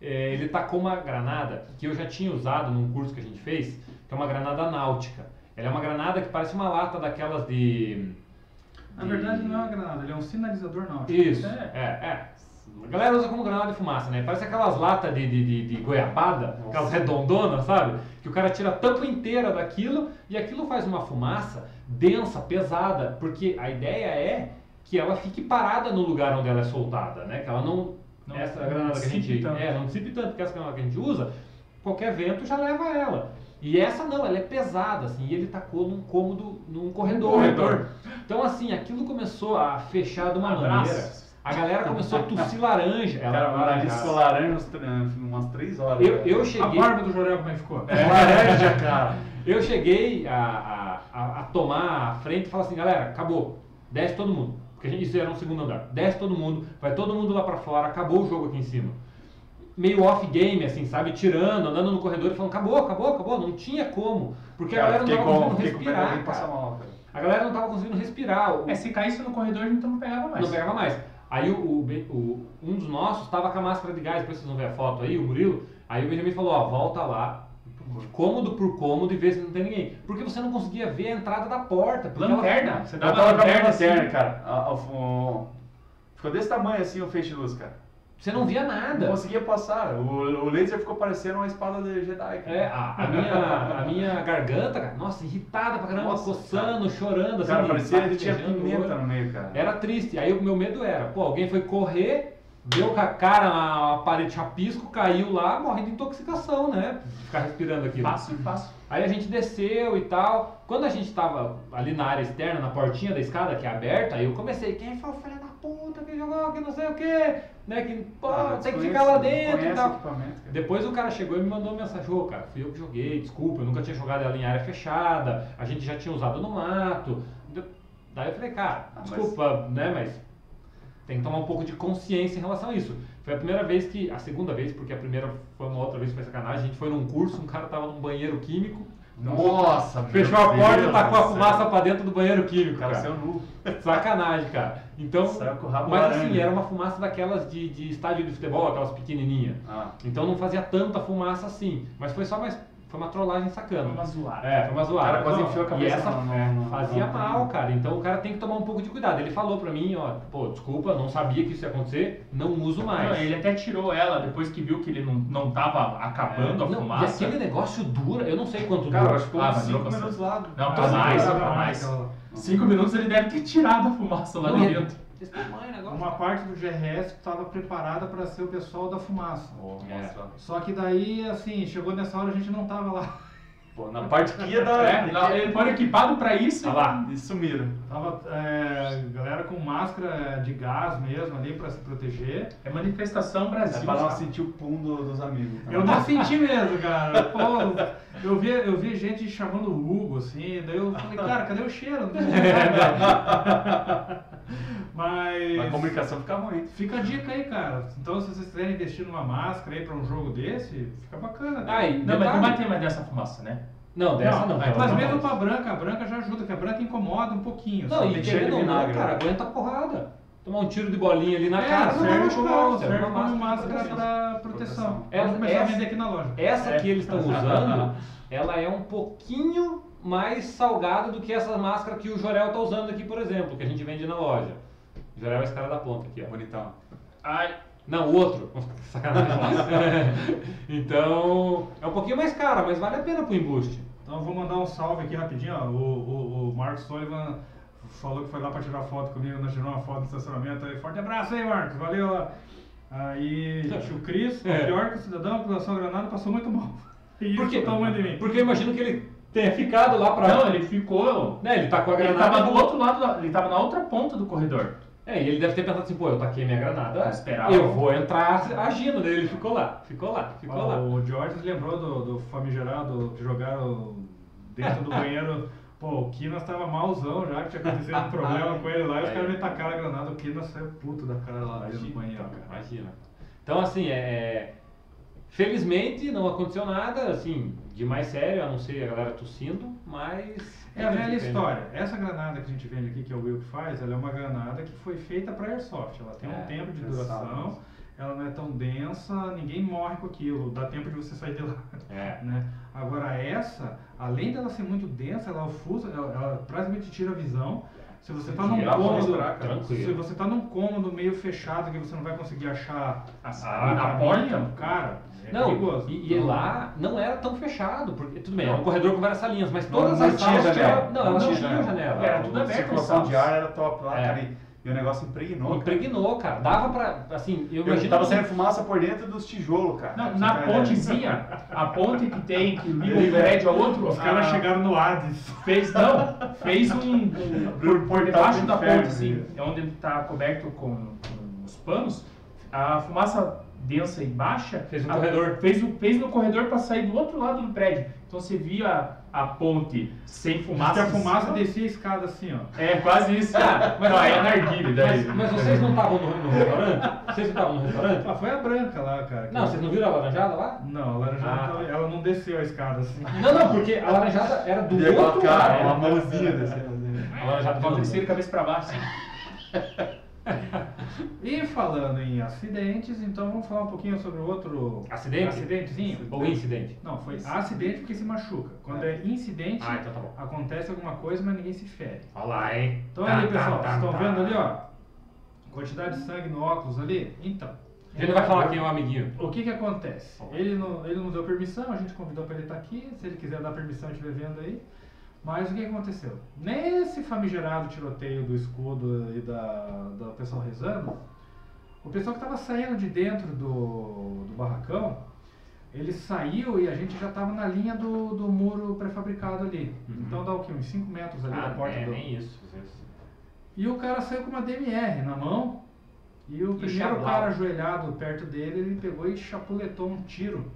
eh, ele tacou uma granada que eu já tinha usado num curso que a gente fez, que é uma granada náutica. Ela é uma granada que parece uma lata daquelas de... Na de- verdade não é uma granada, ele é um sinalizador náutico. Isso, É. é, é. A galera usa como granada de fumaça, né? Parece aquelas latas de, de, de, de goiabada, Nossa. aquelas redondonas, sabe? Que o cara tira a tampa inteira daquilo e aquilo faz uma fumaça densa, pesada, porque a ideia é que ela fique parada no lugar onde ela é soltada, né? Que ela não. Não essa granada que a gente. tanto. É, não dissipe tanto, porque essa granada que a gente usa, qualquer vento já leva ela. E essa não, ela é pesada, assim, e ele tacou num cômodo, num corredor. corredor. Então, assim, aquilo começou a fechar de uma Abraço. maneira. A galera começou a tossir laranja. Ela, Cara, cara, ficou laranja tr- umas três horas. eu, cara. eu A cheguei, barba do Jorel como é que ficou? É laranja, cara. eu cheguei a, a, a, a tomar a frente e falar assim, galera, acabou, desce todo mundo. Porque a gente, isso era um segundo andar. Desce todo mundo, vai todo mundo lá pra fora, acabou o jogo aqui em cima. Meio off game, assim, sabe? Tirando, andando no corredor e falando, acabou, acabou, acabou. Não tinha como. Porque a Cara, galera não tava conseguindo respirar, mal. A galera não tava conseguindo respirar. O- É, se caísse no corredor, a gente não pegava mais. Não pegava mais. Aí o, o um dos nossos tava com a máscara de gás, depois vocês vão ver a foto aí, o Murilo. Aí o Benjamin falou, ó, volta lá, cômodo por cômodo e vê se não tem ninguém. Porque você não conseguia ver a entrada da porta. porque ela- Lanterna. Você dava a lanterna lanterna, assim. cara. A- a- o- Ficou desse tamanho assim o feixe de luz, cara. Você não via Não nada. conseguia passar. O, o laser ficou parecendo uma espada de Jedi. cara. É, a, a minha, a minha garganta, cara, nossa, irritada pra caramba, Nossa, coçando, chorando, assim. Cara, parecia que tinha pimenta no meio, cara. Era triste. Aí o meu medo era, pô, alguém foi correr, deu com a cara na parede de chapisco, caiu lá, morrendo de intoxicação, né? Ficar respirando aquilo. Fácil, fácil. Aí a gente desceu e tal. Quando a gente tava ali na área externa, na portinha da escada que é aberta, aí eu comecei, quem foi o filho puta que jogou, que não sei o que, né? Que pô, Ah, tem que ficar lá dentro e tal. Depois o cara chegou e me mandou uma mensagem, ô cara, fui eu que joguei, desculpa, eu nunca tinha jogado ela em área fechada, a gente já tinha usado no mato. Daí eu falei, cara, Ah, mas- desculpa, né, mas tem que tomar um pouco de consciência em relação a isso. Foi a primeira vez que, a segunda vez, porque a primeira foi uma outra vez que foi sacanagem, a gente foi num curso, um cara tava num banheiro químico, Nossa, meu fechou a porta e tacou a fumaça pra dentro do banheiro químico, cara cara. saiu nu. Sacanagem, cara. Então, mas assim, era uma fumaça daquelas de, de estádio de futebol, aquelas pequenininhas. Ah. Então não fazia tanta fumaça assim. Mas foi só mais. Foi uma trollagem Foi sacana. uma zoada. É, foi uma zoada. O cara quase Não, enfiou a E cabeça essa no- no- é, no- fazia mal, cara. Então o cara tem que tomar um pouco de cuidado. Ele falou pra mim, ó, pô, desculpa, não sabia que isso ia acontecer, não uso mais. Não, ele até tirou ela depois que viu que ele não, não tava acabando a É. Não, fumaça. E aquele negócio dura, eu não sei quanto Cara, eu dura. acho que Ah, uns mas 5 durou minutos lá. Não, pra mais, pra ah, mais. Cinco minutos ele deve ter tirado a fumaça lá de dentro. Negócio. Uma parte do GRS estava preparada para ser o pessoal da fumaça. Ó, É. Só que daí, assim, chegou nessa hora a gente não tava lá. Pô, na parte que ia da. É, ele foi equipado pra isso. Olha lá. E sumiram. Tava é, galera com máscara de gás mesmo ali pra se proteger. É manifestação É Brasil. pra não sentir o pum do- dos amigos. então. Eu não senti mesmo, cara. Pô, eu vi, eu vi gente chamando o Hugo, assim, daí eu falei, cara, cadê o cheiro? Não (laughs) tem. (laughs) (laughs) Mas. A comunicação fica ruim. Fica a dica aí, cara. Então, se vocês quiserem investir numa máscara aí pra um jogo desse, fica bacana. Ai, Não, mas não vai ter mais dessa fumaça, né? Não, dessa não. vai mas mesmo pra branca, a branca já ajuda, que a branca incomoda um pouquinho. Não, e querendo ou não, vinagre, cara, né? aguenta a porrada. Tomar um tiro de bolinha ali na É, cara, não serve machucar, como, serve serve como máscara máscara de pra proteção. Ela- Vamos começar a essa- vender aqui na loja. Essa É. que eles estão (laughs) usando, ela é um pouquinho mais salgada do que essa máscara que o Jorel tá usando aqui, por exemplo, que a gente vende na loja. O Jorel é esse cara da ponta aqui, ó. Bonitão. Ai, Não, o outro. Sacanagem. (laughs) então, é um pouquinho mais cara, mas vale a pena pro embuste. Então eu vou mandar um salve aqui rapidinho, ó. O, o, o Marcos Sullivan falou que foi lá pra tirar foto comigo, nós tiramos uma foto no estacionamento aí. Forte abraço aí, Marcos, valeu lá. Aí o Cris, (laughs) É. pior que o cidadão que lançou a granada, passou muito mal. (laughs) E Por isso o tamanho de mim. Porque eu imagino que ele tenha ficado lá pra. não, ele ficou. Né, ele tá com a Ele granada. tava do outro lado, da- ele tava na outra ponta do corredor. É, e ele deve ter pensado assim, pô, eu taquei minha granada, Vou esperar eu vou entrar agindo. Daí ele ficou lá, ficou lá, ficou Ó, lá. O George lembrou do, do famigerado que jogaram dentro do (laughs) banheiro. Pô, o Kinas tava malzão já, que tinha acontecido um problema (laughs) com ele lá e os É. caras me tacaram a granada. O Kinas saiu puto da cara lá dentro do Imagina, banheiro, cara. imagina. Então, assim, é, é- felizmente não aconteceu nada, assim, de mais sério, a não ser a galera tossindo, mas... É a velha história. Essa granada que a gente vende aqui, que é o Will que faz, ela é uma granada que foi feita para airsoft. Ela tem É, um tempo de duração, ela não é tão densa, ninguém morre com aquilo, dá tempo de você sair de lá. É. (laughs) Né? Agora essa, além dela ser muito densa, ela ofusa, ela, ela praticamente tira a visão. Se você tá num cômodo. Tranquilo. se você tá num cômodo meio fechado que você não vai conseguir achar A, a, a caminho, porta. cara, é Não, perigoso. e, e Então, lá não era tão fechado, porque tudo bem, é um Não. corredor com várias salinhas, mas Não, todas não as tinha salas janela. tinham- Não, elas Não não tinha tinham janela. janela. Era tudo A aberto, circulação sabe? de ar era top lá, É. cara. E, e o negócio impregnou. cara. Impregnou, cara. Dava pra, assim, eu Eu imagino... tava saindo fumaça por dentro dos tijolos, cara. Não, na ideia. pontezinha, a ponte que tem, que liga um prédio ao outro, Os caras a- chegaram no Hades. Fez, não, fez um, um por, por debaixo da ponte, assim, né? é onde ele está coberto com, com os panos, a fumaça densa e baixa Fez no a- corredor. Fez, o- fez no corredor para sair do outro lado do prédio. Então você via a ponte sem fumaça. que a fumaça descia a escada assim, ó. É, quase isso. Ah, mas- não, aí é narguile daí. Mas, mas vocês não estavam no, no restaurante? Vocês não estavam no restaurante? Ah, foi a branca lá, cara. Não, vocês não viram a laranjada lá? Não, a laranjada, Ah. então, ela não desceu a escada assim. Não, não, porque a laranjada era do aquela outro cara, lado. uma mãozinha descendo. assim. A laranjada Volta do de cima, cabeça para baixo. (laughs) E falando em acidentes, então vamos falar um pouquinho sobre o outro Acidente? acidentezinho. Ou incidente? Não, foi acidente porque se machuca. Quando é, incidente, Ah, então tá acontece alguma coisa, mas ninguém se fere. Olha lá, hein? Então Tá, ali, tá, pessoal, tá, vocês estão tá. vendo ali, ó, quantidade de sangue no óculos ali? Então. A gente vai falar quem é o amiguinho. O que que acontece? Ele não, ele não deu permissão, a gente convidou para ele estar aqui, se ele quiser dar permissão, a gente vai vendo aí. Mas o que aconteceu? Nesse famigerado tiroteio do escudo e da, do pessoal rezando, o pessoal que estava saindo de dentro do, do barracão, ele saiu e a gente já estava na linha do, do muro pré-fabricado ali. Uhum. Então dá o quê? Uns 5 metros ali Ah, da porta é, do, nem isso. isso. e o cara saiu com uma DMR na mão. E o E primeiro chablau. cara ajoelhado perto dele, ele pegou e chapuletou um tiro.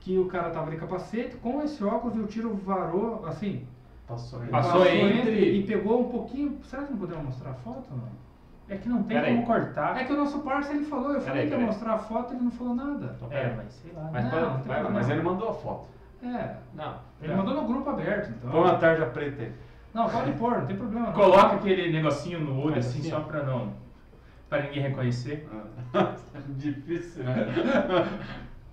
Que o cara tava de capacete, com esse óculos e o tiro varou, assim. Passou aí. Passou entre- E pegou um pouquinho. Será que não podemos mostrar a foto? Não? É que não tem Pera aí. como cortar. É que o nosso parceiro ele falou, eu falei que ia mostrar a foto ele não falou nada. Então, É, mas sei lá. Mas? Não, pode- não tem vai. Mas ele mandou a foto. É. Não. Ele tá. mandou no grupo aberto, então. Põe uma tarja preta aí. Não, pode pôr, não tem problema. não. Coloca aquele negocinho no olho Faz assim, assim, só pra não. pra ninguém reconhecer. (laughs) Difícil, né?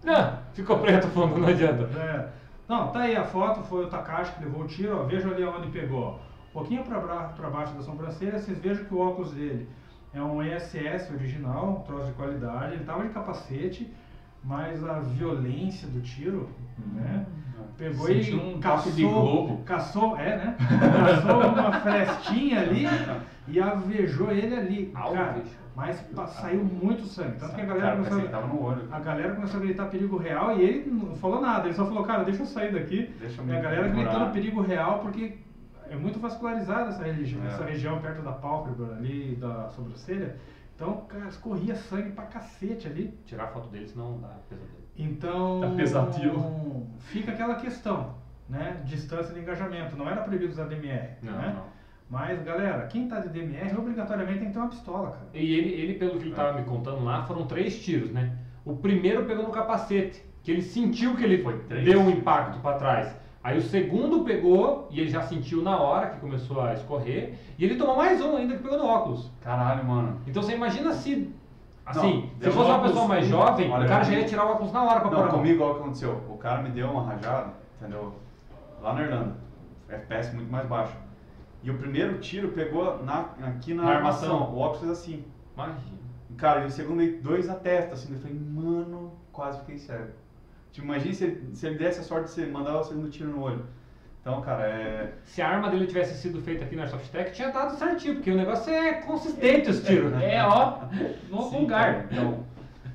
Não, ficou preto o fundo, não adianta. É. Não, tá aí a foto, foi o Takashi que levou o tiro, ó. Veja ali onde pegou. ó. Um pouquinho pra baixo da sobrancelha, vocês vejam que o óculos dele é um ESS original, um troço de qualidade, ele tava de capacete. mas a violência do tiro, né? Pegou Sentiu e um caçou, de globo. caçou, é, né? Caçou uma (laughs) frestinha ali e avejou ele ali. Cara, Alvejo. Mas pa- saiu muito sangue. Tanto que a galera Cara, começou olho. a galera começou a gritar perigo real e ele não falou nada, ele só falou, cara, deixa eu sair daqui. Deixa e a galera segurar. gritando perigo real porque é muito vascularizada essa, região, É. essa região perto da pálpebra ali, da sobrancelha. Então, cara, escorria sangue pra cacete ali. Tirar a foto dele, senão dá pesadelo. Então, Tá pesadelo. fica aquela questão, né? Distância de engajamento. Não era proibido usar DMR, Não, né? não. Mas, galera, quem tá de DMR obrigatoriamente tem que ter uma pistola, cara. E ele, ele, pelo que ele estava me contando lá, foram três tiros, né? O primeiro pegou no capacete, que ele sentiu que ele Foi três? deu um impacto para trás. Aí o segundo pegou e ele já sentiu na hora que começou a escorrer. E ele tomou mais um ainda que pegou no óculos. Caralho, mano. Então você imagina se. Assim, Não, se fosse uma pessoa mais jovem, olha, o cara já ia tirar o óculos na hora pra pôr Não, mão. comigo olha o que aconteceu. O cara me deu uma rajada, entendeu? Lá na Irlanda. FPS muito mais baixo. E o primeiro tiro pegou na, aqui na, Na armação. armação. O óculos fez assim. Imagina. Cara, e o segundo meio dois na testa, assim. Eu falei, mano, quase fiquei cego. Tipo, imagina se, ele- se ele desse a sorte de você mandar o segundo tiro no olho. Então, cara, é. Se a arma dele tivesse sido feita aqui na Airsoft Tech, tinha dado certinho, porque o negócio é consistente os tiros, né? É, ó, (laughs) no Sim, lugar. cara, Então,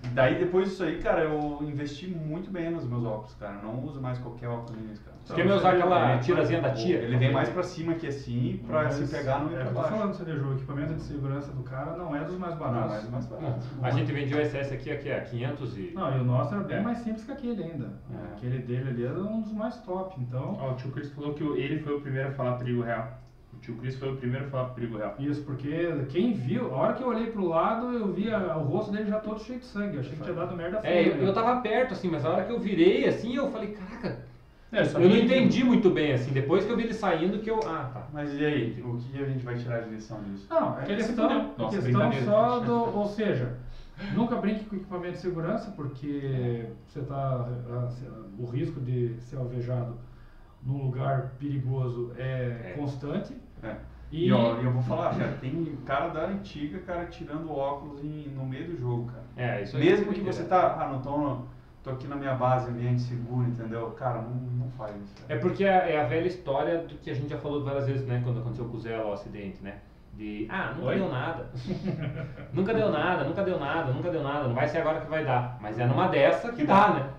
daí depois disso aí, cara, eu investi muito bem nos meus óculos, cara. Eu não uso mais qualquer óculos nisso, cara. Você quer me usar aquela tirazinha da tia? Ele vem mais pra cima aqui assim, pra Mas, se pegar no é, eu tô falando, você o equipamento de segurança do cara não é dos mais Não, baratos. mas mais Bom, barato. a gente vendia o SS aqui, aqui é 500 e... Não, e o nosso era bem É. mais simples que aquele ainda. É. Aquele dele ali era um dos mais top, então. Ó, o tio Chris falou que ele foi o primeiro a falar perigo real. O tio Chris foi o primeiro a falar perigo real. Isso, porque quem viu, a hora que eu olhei pro lado, eu vi a- o rosto dele já todo cheio de sangue. Eu achei que tinha dado merda É, eu, feia. eu tava perto, assim, mas a hora que eu virei, assim, eu falei, caraca, É, eu não que- entendi muito bem, assim, depois que eu vi ele saindo que eu... Ah, tá. Mas e aí, o que a gente vai tirar de lição disso? Não, é Que se questão, é Nossa, questão só do. Ou seja, nunca brinque com equipamento de segurança, porque você tá. O risco de ser alvejado num lugar perigoso é, É. constante. É. E, E, ó, eu vou falar, cara, tem cara da antiga, cara, tirando óculos em- no meio do jogo, cara. É, isso aí. Mesmo que você tá, ah, não tô, tô aqui na minha base, ambiente seguro, entendeu? Cara, não, não faz isso. cara. É porque é, é a velha história do que a gente já falou várias vezes, né? Quando aconteceu com o Zé lá o acidente, né? De, ah, nunca Oi? deu nada. (laughs) nunca deu nada, nunca deu nada, nunca deu nada. Não vai ser agora que vai dar. Mas é numa dessa que dá, né?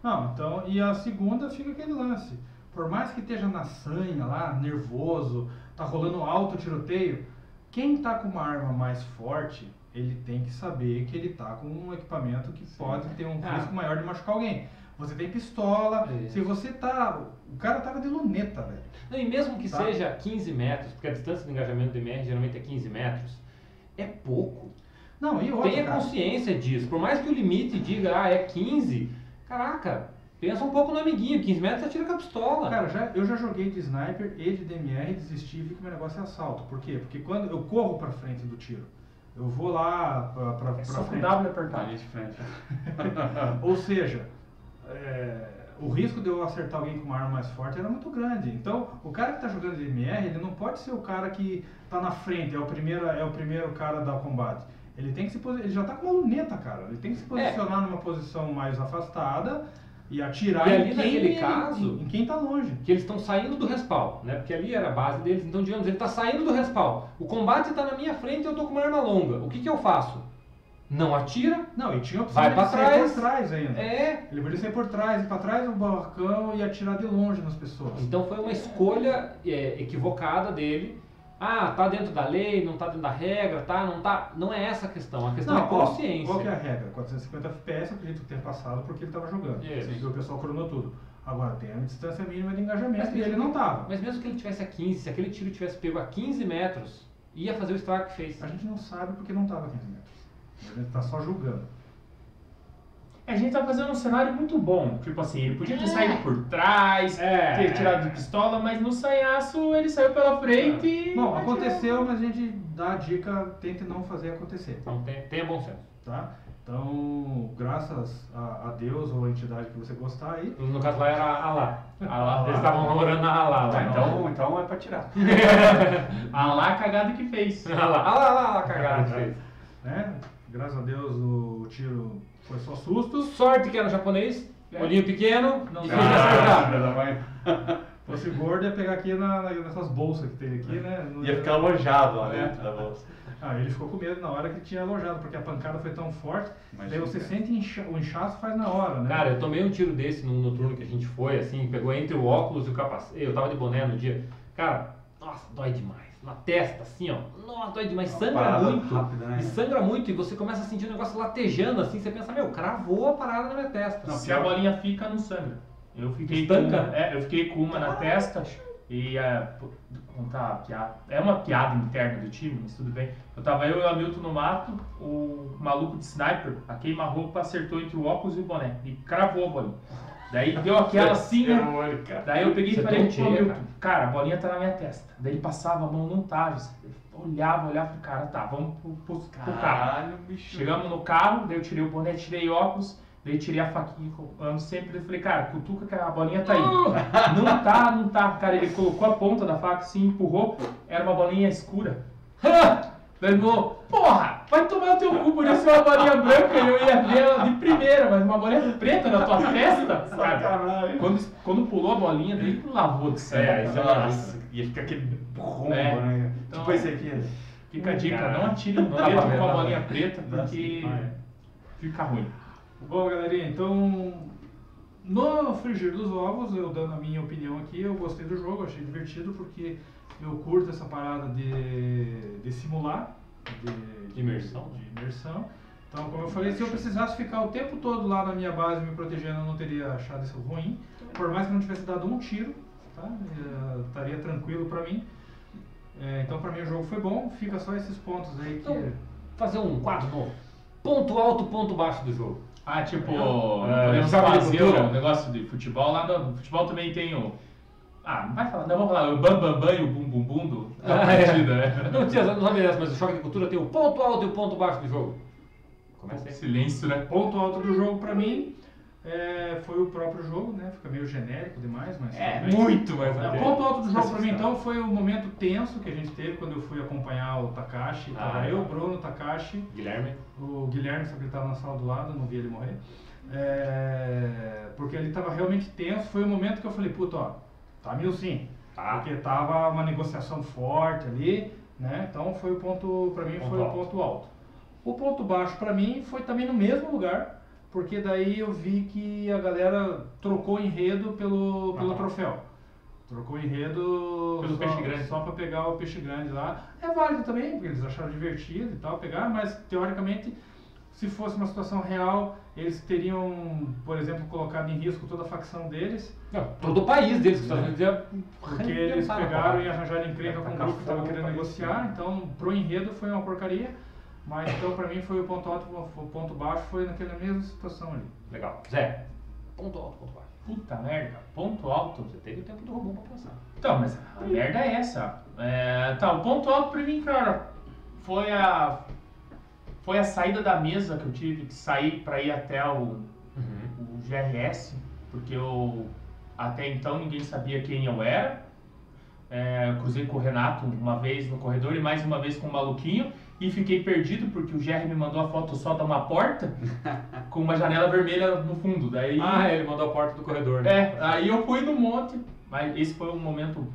Não, então, e a segunda fica aquele lance. Por mais que esteja na sanha lá, nervoso, tá rolando alto tiroteio, quem tá com uma arma mais forte, ele tem que saber que ele tá com um equipamento que pode ter um Ah. risco maior de machucar alguém. Você tem pistola, Isso. se você tá. O cara tava de luneta, velho. Não, e mesmo que Tá. seja 15 metros, porque a distância de engajamento do MR geralmente é 15 metros, é pouco. Não, e outra. Tenha cara, consciência disso. Por mais que o limite diga, ah, é 15, caraca, pensa um pouco no amiguinho. 15 metros você tira com a pistola. Cara, já, eu já joguei de sniper e de DMR, desisti e vi que meu negócio é assalto. Por quê? Porque quando eu corro pra frente do tiro, eu vou lá pra, pra, É pra só com frente. W apertado. ali de frente. (laughs) Ou seja, é, o risco de eu acertar alguém com uma arma mais forte era muito grande. Então, o cara que está jogando de MR, ele não pode ser o cara que está na frente, é o primeiro, é o primeiro cara da combate. Ele tem que se ele já está com uma luneta, cara. Ele tem que se posicionar numa posição mais afastada e atirar E em ali quem naquele ele- caso- em, em quem está longe. Que eles estão saindo do respawn, né? Porque ali era a base deles. Então, digamos, ele está saindo do respawn. O combate está na minha frente e eu tô com uma arma longa. O que, que eu faço? Não atira? Não, e tinha opção Vai sair trás. por trás ainda. É. Ele podia sair por trás, ir para trás do barracão e atirar de longe nas pessoas. Então foi uma escolha é, equivocada dele. Ah, tá dentro da lei, não tá dentro da regra, tá, não tá. Não é essa a questão. A questão é ó, consciência. Qual que é a regra? 450 FPS eu acredito que tenha passado porque ele estava jogando. Isso. Assim o pessoal cronou tudo. Agora tem a distância mínima de engajamento Mas e ele não tava. Mas mesmo que ele tivesse a 15, se aquele tiro tivesse pego a 15 metros, ia fazer o estrago que fez. A gente não sabe porque não tava a 15 metros. A gente tá só julgando. A gente tá fazendo um cenário muito bom. Tipo assim, ele podia ter saído por trás, É. ter tirado de pistola, mas no sanhaço ele saiu pela frente e. Bom, atirou. aconteceu, mas a gente dá a dica, tente não fazer acontecer, Então tenha, tenha bom senso. tá? Então, graças a, a Deus ou a entidade que você gostar aí, No caso lá era a lá. (laughs) Alá. Eles estavam namorando na Alá. Tá, lá. então, então é pra tirar. (laughs) A lá a cagada que fez. Alá, alá, alá, cagada que fez. né? Graças a Deus o tiro Foi só susto. Sorte que era um japonês, É. olhinho pequeno, Não fez Ah, acertar. (laughs) fosse gordo, ia pegar aqui na, nessas bolsas que tem aqui, né? Não Ia ficar alojado lá É. dentro da bolsa. Ah, ele ficou com medo na hora que tinha alojado, porque a pancada foi tão forte. Imagina, daí você cara. sente incha- o inchaço faz na hora, né? Cara, eu tomei um tiro desse num noturno que a gente foi, assim, pegou entre o óculos e o capacete. Eu tava de boné no dia. Cara, nossa, dói demais. Na testa, assim, ó. Nossa, dói demais. Uma Sangra muito. rápida, né? E sangra muito. E você começa a sentir o negócio latejando, assim. Você pensa, meu, cravou a parada na minha testa. Não, Se a bolinha fica, não sangra. Eu fiquei Estanca? com, é, eu fiquei com uma na testa e é, contar a piada. É uma piada interna do time, mas tudo bem. Eu tava eu e o Hamilton no mato, o maluco de sniper, a queima-roupa acertou entre o óculos e o boné e cravou a bolinha. Daí deu aquela assim, né? Meu olho, cara. Daí eu peguei e falei cara. a bolinha tá na minha testa. Daí ele passava a mão, não tá. Eu olhava, olhava, falei, cara, tá, vamos pro, pro, pro carro. Caralho, bicho. Chegamos no carro, daí eu tirei o boné, tirei óculos, daí tirei a faquinha ando sempre. Eu falei, cara, cutuca que a bolinha tá aí. (laughs) não tá, não tá. Cara, ele colocou a ponta da faca assim, empurrou, era uma bolinha escura. (laughs) daí ele falou, porra, vai tomar no teu cu, podia ser uma bolinha branca e eu ia ver ela de primeira, mas uma bolinha preta na tua testa. Cara, Sacanagem. quando, quando pulou a bolinha, daí lavou de sangue. É, isso é Nossa, ia ficar aquele rombo, É. né? Então- tipo esse aqui. Fica a dica, Cara, não atire não dá preto com a não dá bolinha preta, porque fica ruim. Bom, galerinha, então no frigir dos ovos, eu dando a minha opinião aqui, eu gostei do jogo, achei divertido porque eu curto essa parada de, de simular, de, De imersão. de imersão. Então, como eu falei, se eu precisasse ficar o tempo todo lá na minha base me protegendo, eu não teria achado isso ruim. Por mais que eu não tivesse dado um tiro, tá? Eh, estaria tranquilo pra mim. Eh, então, pra mim o jogo foi bom. Fica só esses pontos aí que Então, fazer um quadro novo. Ponto alto, ponto baixo do jogo. Ah, tipo, É, podemos sabe de fazer o negócio de futebol lá no futebol também tem o. Ah, não vai falar, não vamos falar, o bam bam bam e o bum bum bum do, da Ah, é. partida, né? Não tinha, não sabia dessa, mas o choque de cultura tem o ponto alto e o ponto baixo do jogo. Começa aí. Silêncio, né? ponto alto do jogo pra mim eh, foi o próprio jogo, né? Fica meio genérico demais, mas É, bem. muito, mas É, O ponto alto do jogo pra mim, então, foi o momento tenso que a gente teve quando eu fui acompanhar o Takashi. Tava Ah, eu, é. o Bruno, o Takashi, Guilherme. o Guilherme, só que ele tava na sala do lado, não vi ele morrer. É, porque ele tava realmente tenso. Foi o momento que eu falei, puta, ó, tá mil sim. Tá. Porque tava uma negociação forte ali, né? Então foi o ponto, pra mim, Ponto foi alto. o ponto alto. O ponto baixo pra mim foi também no mesmo lugar, porque daí eu vi que a galera trocou enredo pelo, pelo Aham. troféu. Trocou enredo Pelo só, peixe grande. só pra pegar o peixe grande lá. É válido também, porque eles acharam divertido e tal, pegar, mas teoricamente, se fosse uma situação real, eles teriam, por exemplo, colocado em risco toda a facção deles. Não, todo o país deles, que os Estados Unidos ia Porque eles pegaram e arranjaram encrenca com o grupo que estava querendo negociar, então pro enredo foi uma porcaria, mas então pra mim foi o ponto alto, o ponto baixo foi naquela mesma situação ali. Legal. Zé, ponto alto, ponto baixo. Puta merda, ponto alto. Você teve o tempo do robô pra pensar. Então, mas a merda é essa. É, tá, o ponto alto pra mim, cara, foi a. Foi a saída da mesa que eu tive que sair pra ir até o, o GRS, porque eu até então ninguém sabia quem eu era. É, eu cruzei com o Renato uma vez no corredor e mais uma vez com o maluquinho e fiquei perdido porque o GR me mandou a foto só de uma porta (laughs) com uma janela vermelha no fundo. Daí Ah, ele mandou a porta do corredor, né? é, aí eu fui no monte, mas esse foi um momento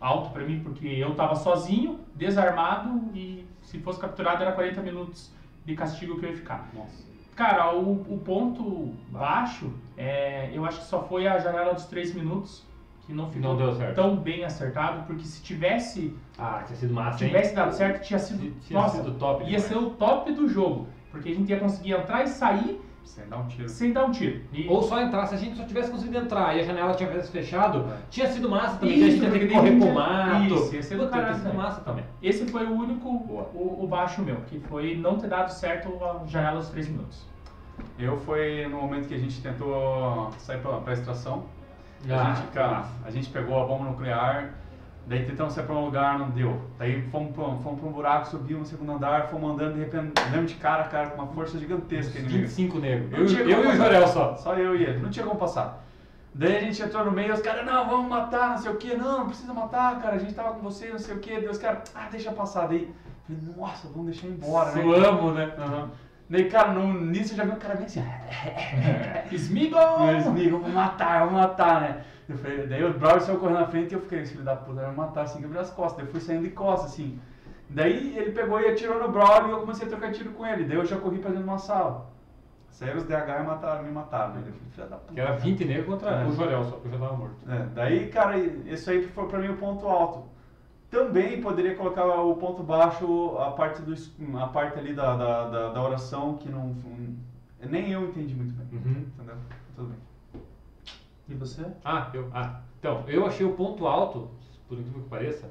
alto pra mim, porque eu tava sozinho, desarmado, e se fosse capturado era 40 minutos de castigo que eu ia ficar. Nossa. Cara, o, o ponto baixo, é, eu acho que só foi a janela dos 3 minutos, que não ficou Não tão bem acertado, porque se tivesse, Ah, tinha sido massa, hein? tivesse dado certo, tinha sido, Tinha nossa, sido top ia demais. ser o top do jogo, porque a gente ia conseguir entrar e sair Sem dar um tiro. sem dar um tiro. E- Ou só entrar, se a gente só tivesse conseguido entrar e a janela tivesse fechado, tinha sido massa também. Isso, a gente ia ter que correr pro mato. Isso, ia ser do caralho, sido né? massa também. Esse foi o único, o, o baixo meu, que foi não ter dado certo a janela dos 3 minutos. Eu foi no momento que a gente tentou sair pra, pra extração. Ah, a, gente, cara, a gente pegou a bomba nuclear, daí tentamos sair pra um lugar, não deu. Daí fomos pra, um- fomos pra um buraco, subimos no segundo andar, fomos andando, de repente, demos de cara cara com uma força gigantesca inimiga. 25 negros. Eu, eu como e o. Jorel só. Só eu e ele, não tinha como passar. Daí a gente entrou no meio, os caras, não, vamos matar, não sei o que, não, não precisa matar, cara, a gente tava com você, não sei o que, Daí os caras, ah, deixa passar. Daí, falei, nossa, vamos deixar embora, né? Suamos, né? Aham. Daí, cara, no, nisso eu já vi um cara bem assim. Amigo, eu vou matar, eu vou matar, né? Eu falei, daí o Brawl saiu correndo na frente e eu fiquei, esse filho da puta vai me matar assim, que eu as costas. Daí eu fui saindo de costas, assim. Daí ele pegou e atirou no Brawl e eu comecei a trocar tiro com ele. Daí eu já corri pra dentro de uma sala. Saíram os DH e mataram, me mataram. Daí eu falei, filho da puta. Que era 20 negros contra É. o Jorel, só que eu já tava morto. É, daí, cara, isso aí foi pra mim o ponto alto. Também poderia colocar o ponto baixo, a parte, do, a parte ali da, da, da, da oração que não, Nem eu entendi muito bem. Uhum. E você? Ah, eu, ah, então, eu achei o ponto alto, por incrível que pareça,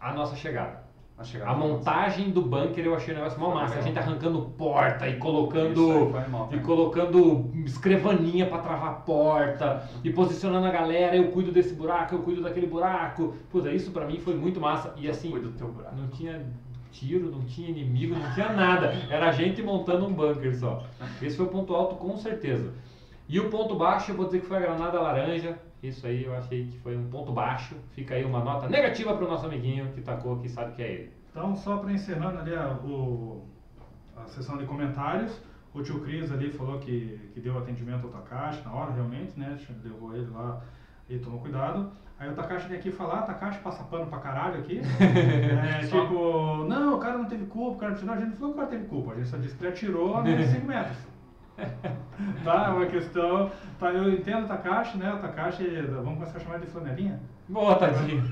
a nossa chegada. A, chegada A montagem do bunker eu achei um negócio mó massa. A gente arrancando porta e Isso colocando. mal, E colocando escrevaninha pra travar a porta e posicionando a galera, eu cuido desse buraco, eu cuido daquele buraco. Puta, isso pra mim foi muito massa. E assim, Cuida do teu buraco. não tinha tiro, não tinha inimigo, não tinha nada. Era a gente montando um bunker só. Esse foi o ponto alto com certeza. E o ponto baixo, eu vou dizer que foi a granada laranja. Isso aí eu achei que foi um ponto baixo. Fica aí uma nota negativa pro nosso amiguinho que tacou, que sabe que é ele. Então, só para encerrando ali a, o, a sessão de comentários, o tio Cris ali falou que, que deu atendimento ao Takashi na hora, realmente, né? Levou ele lá e tomou cuidado. Aí o Takashi vem aqui falar, Takashi passa pano pra caralho aqui. (laughs) É, tipo, não, o cara não teve culpa, o cara não atirou. A gente não falou que o cara teve culpa, a gente só disse que ele atirou a menos de 5 metros. (laughs) tá, é uma questão. Tá, eu entendo o Takashi, né? O Takashi, vamos começar a chamar de flanelinha. Boa, tadinho.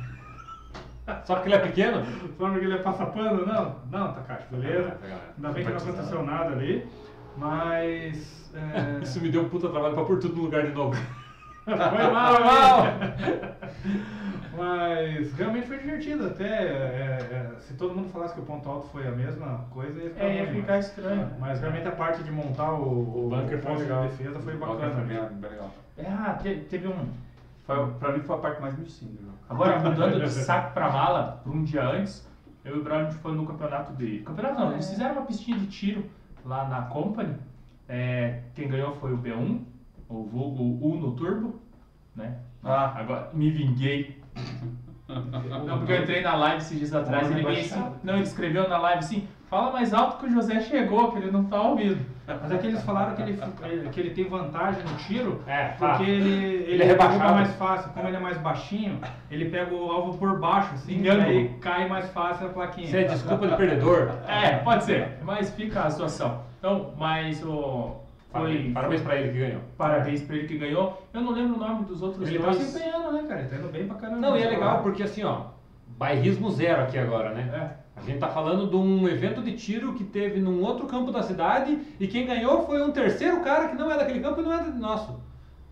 Só porque ele é pequeno? Só porque ele é passapano? Não, não, Takashi, beleza. Ainda bem que não aconteceu nada ali, mas. é, (laughs) Isso me deu um puta trabalho pra pôr tudo no lugar de novo. (laughs) foi mal, Foi mal. Mas realmente foi divertido. Até é, é, se todo mundo falasse que o ponto alto foi a mesma coisa, ia ficar, É, ia ficar mas- estranho. Mas realmente a parte de montar o, O bunker foi legal. de defesa foi bacana. foi bem- mesmo. bem legal. Ah, te- teve um. Foi, pra mim foi a parte mais jogo. Agora, mudando de (laughs) saco pra mala, por um dia antes, eu e o gente foi no campeonato de. Campeonato não, eles fizeram uma pistinha de tiro lá na Company. É, quem ganhou foi o B1, o vulgo Uno Turbo, né? Ah. Agora, me vinguei. Não, porque eu entrei na live esses dias atrás e ele veio assim. Não, ele escreveu na live assim: fala mais alto que o José chegou, que ele não tá ouvindo. Mas é que eles falaram que ele, (laughs) que ele tem vantagem no tiro, É, tá. porque ele, ele, é rebaixado. derruba mais fácil. Como ele é mais baixinho, ele pega o alvo por baixo, assim, e aí ângulo. cai mais fácil a plaquinha. Isso é desculpa de perdedor. É, pode ser, mas fica a situação. Então, mas o. Foi, Parabéns pra ele que ganhou. Parabéns pra ele que ganhou. Eu não lembro o nome dos outros Ele tá dois. se empenhando, né, cara? Ele tá indo bem pra caramba. Não, e é legal porque assim, ó, bairrismo zero aqui agora, né? É. A gente tá falando de um evento de tiro que teve num outro campo da cidade e quem ganhou foi um terceiro cara que não é daquele campo e não é do nosso.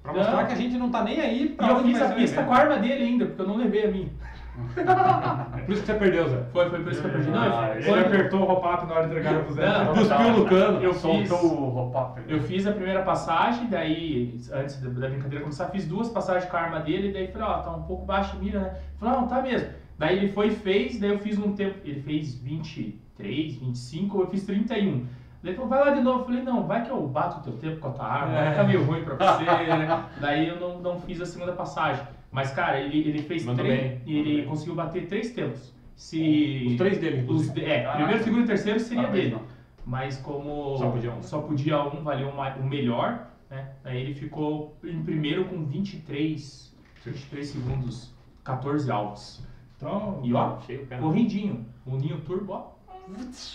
Pra mostrar Não. que a gente não tá nem aí E pra eu onde fiz a pista com a arma dele ainda, porque eu não levei a minha. (laughs) Por isso que você perdeu, Zé. Foi, foi por isso que eu perdi. Não, Ah, Ele foi- apertou o ropato na hora de entregar pro Zé. Não, Cuspiu no cano. Eu fiz- o roupa. Eu fiz a primeira passagem, daí, antes da brincadeira começar, fiz duas passagens com a arma dele, daí falei, ó, tá um pouco baixo mira, né? Falei, não, tá mesmo. Daí ele foi e fez, daí eu fiz um tempo, ele fez 23, 25, eu fiz 31. Daí ele falou, vai lá de novo. Eu falei, não, vai que eu bato o teu tempo com a tua arma, vai ficar meio ruim pra você, né? (laughs) Daí eu não, não fiz a segunda passagem. Mas, cara, ele, ele fez Mandou três, bem, e ele mandou bem. conseguiu bater três tempos. Se... Os três dele, Os, inclusive. de- é, Ah, primeiro, segundo e terceiro seria dele. Mas como Só podia um. só podia um, valeu uma- o melhor, né? Aí ele ficou em primeiro com 23, 23 segundos, 14 alvos. Então, E ó, Cheio o pé. correndinho, o Ninho Turbo, ó.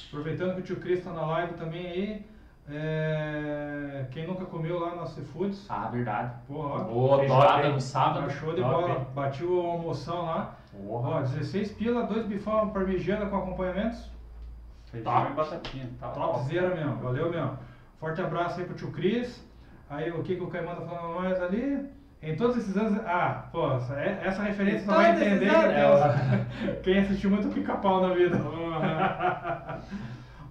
aproveitando que o tio Cris tá na live também aí, é, quem nunca comeu lá no Seafoods, Ah, verdade. porra, ó, Boa, top, no sábado. show de top, bola. Bati o almoção lá. Ó, Porra. 16 pila, dois bifão parmegiana com acompanhamentos. Feijão e batatinha. Tá Topzera mesmo, valeu mesmo. Forte abraço aí pro tio Cris. Aí o que, que o Caimão tá falando nós ali? Em todos esses anos. Ah, pô, essa, é- essa referência você vai entender quem assistiu muito pica-pau na vida. (laughs)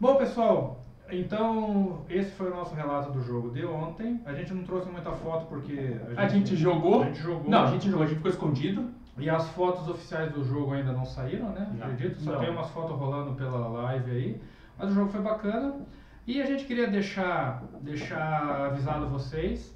Bom, pessoal, então esse foi o nosso relato do jogo de ontem. A gente não trouxe muita foto porque A gente jogou. A gente jogou. Não, a gente jogou, a gente ficou escondido. E as fotos oficiais do jogo ainda não saíram, né? Não. Acredito. Só Não. tem umas fotos rolando pela live aí. Mas o jogo foi bacana. E a gente queria deixar, deixar avisado vocês.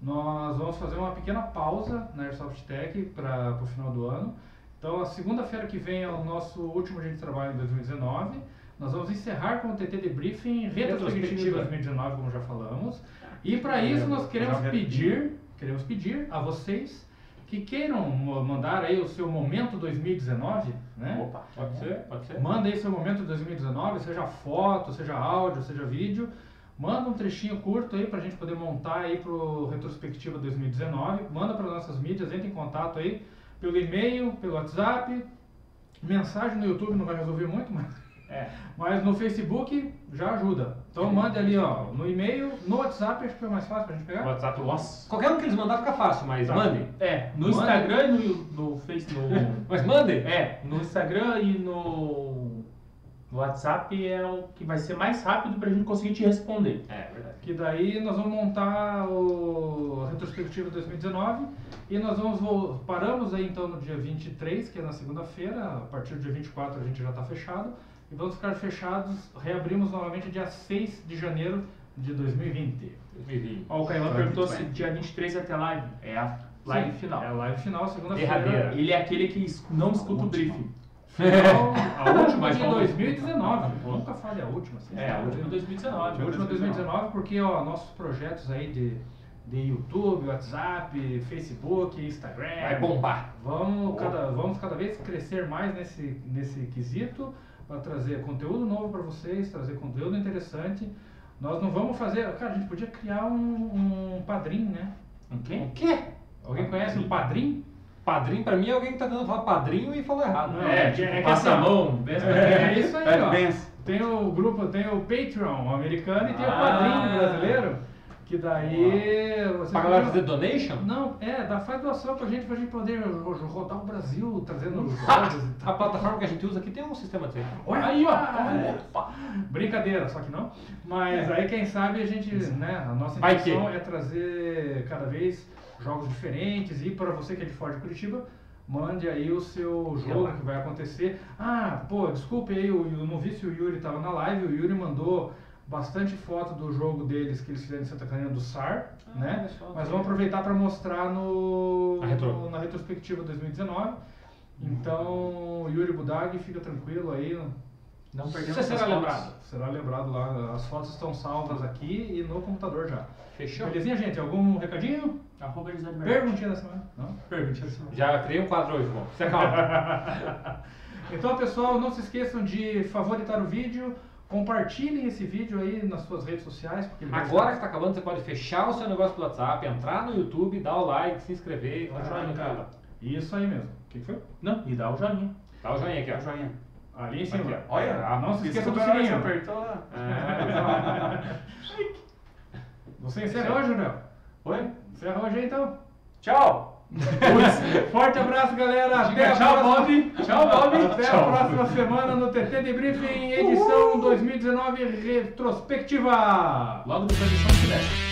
Nós vamos fazer uma pequena pausa na Airsoft Tech para o final do ano. Então, a segunda-feira que vem é o nosso último dia de trabalho em 2019. Nós vamos encerrar com o TT Debriefing retrospectivo de Retrospectiva. 2019, como já falamos. E para isso nós queremos pedir, queremos pedir a vocês que queiram mandar aí o seu momento 2019, né? Opa. Pode ser, pode ser. Manda aí seu momento 2019, seja foto, seja áudio, seja vídeo. Manda um trechinho curto aí pra gente poder montar aí pro Retrospectiva 2019. Manda para nossas mídias, entre em contato aí pelo e-mail, pelo WhatsApp. Mensagem no YouTube não vai resolver muito, mas, É. mas no Facebook já ajuda. Então mande ali, ó, no e-mail, no WhatsApp, acho que é mais fácil pra gente O pegar. WhatsApp, Nossa. Qualquer um que eles mandar fica fácil, mas Tá. mande. É, no Manda. Instagram e no, no Facebook. No, (laughs) Mas mande. é, no Instagram e no, no WhatsApp é o que vai ser mais rápido pra gente conseguir te responder. É, verdade. Que daí nós vamos montar o retrospectivo 2019 e nós vamos paramos aí então no dia 23, que é na segunda-feira, a partir do dia 24 a gente já está fechado vamos ficar fechados, reabrimos novamente dia 6 de janeiro de 2020. 2020. Ó, o Caio Vai perguntou se dia 23 vai ter live. É a live Sim, final. É a live final, segunda-feira. Ele é aquele que não escuta o briefing. (laughs) Final, a última de vamos- 2019. Nunca fale a última. assim, É, a última 2019. A última 2019, porque ó, nossos projetos aí de, de YouTube, WhatsApp, Facebook, Instagram. Vai bombar. Vamos cada, vamos cada vez crescer mais nesse, nesse quesito para trazer conteúdo novo para vocês, trazer conteúdo interessante. Nós não vamos fazer. Cara, a gente podia criar um, um padrinho, né? O quê? O quê? Alguém conhece o padrinho? Padrinho, pra mim, é alguém que tá tentando falar padrinho e falou errado. Não, É, é tipo, que passa a assim, mão, benção. É isso aí, ó. benção. Tem o grupo, tem o Patreon americano e tem o Ah. padrinho brasileiro. Que daí. Você Pra galera fazer donation? Não, é, dá, faz doação pra gente, pra gente poder ro- rodar o Brasil, trazendo (laughs) jogos e A plataforma que a gente usa aqui tem um sistema assim. Olha aí, ó! Brincadeira, só que não. Mas aí quem sabe a gente, né, a nossa intenção é trazer cada vez jogos diferentes e para você que é de fora de Curitiba, mande aí o seu jogo que vai acontecer. Ah, pô, desculpe aí, eu não vi se o Yuri tava na live, o Yuri mandou bastante foto do jogo deles que eles fizeram em Santa Catarina do SAR, Ah, né? Mas vamos aproveitar para mostrar no, Na retro. no- na retrospectiva 2019. Então, Yuri Budag, fica tranquilo aí. Não perdemos Você será fotos. lembrado. Será lembrado lá, as fotos estão salvas aqui e no computador já. Fechou? Belezinha, gente? Algum recadinho? Arroba. Perguntinha da semana? Não? Perguntinha da semana. Já criei um quadro hoje, irmão. Você calma. (laughs) Então, pessoal, não se esqueçam de favoritar o vídeo, compartilhem esse vídeo aí nas suas redes sociais. Porque Agora que estar- tá acabando, você pode fechar o seu negócio pelo WhatsApp, entrar no YouTube, dar o like, se inscrever. Dá o joinha, cara. Isso aí mesmo. O que que foi? Não, e dá o joinha. Dá o joinha aqui, ó. Joinha. Ali em cima. Aqui, ó. Olha, Ah, não se esqueça do sininho. (laughs) você apertou. Você encerra hoje, Léo? Oi? Encerra hoje aí, então. Tchau! Forte abraço, galera. Até a tchau, próxima. Bob. Tchau, Bob. Até a Tchau. próxima semana no TT Debriefing, edição 2019 retrospectiva. Logo depois do som que der.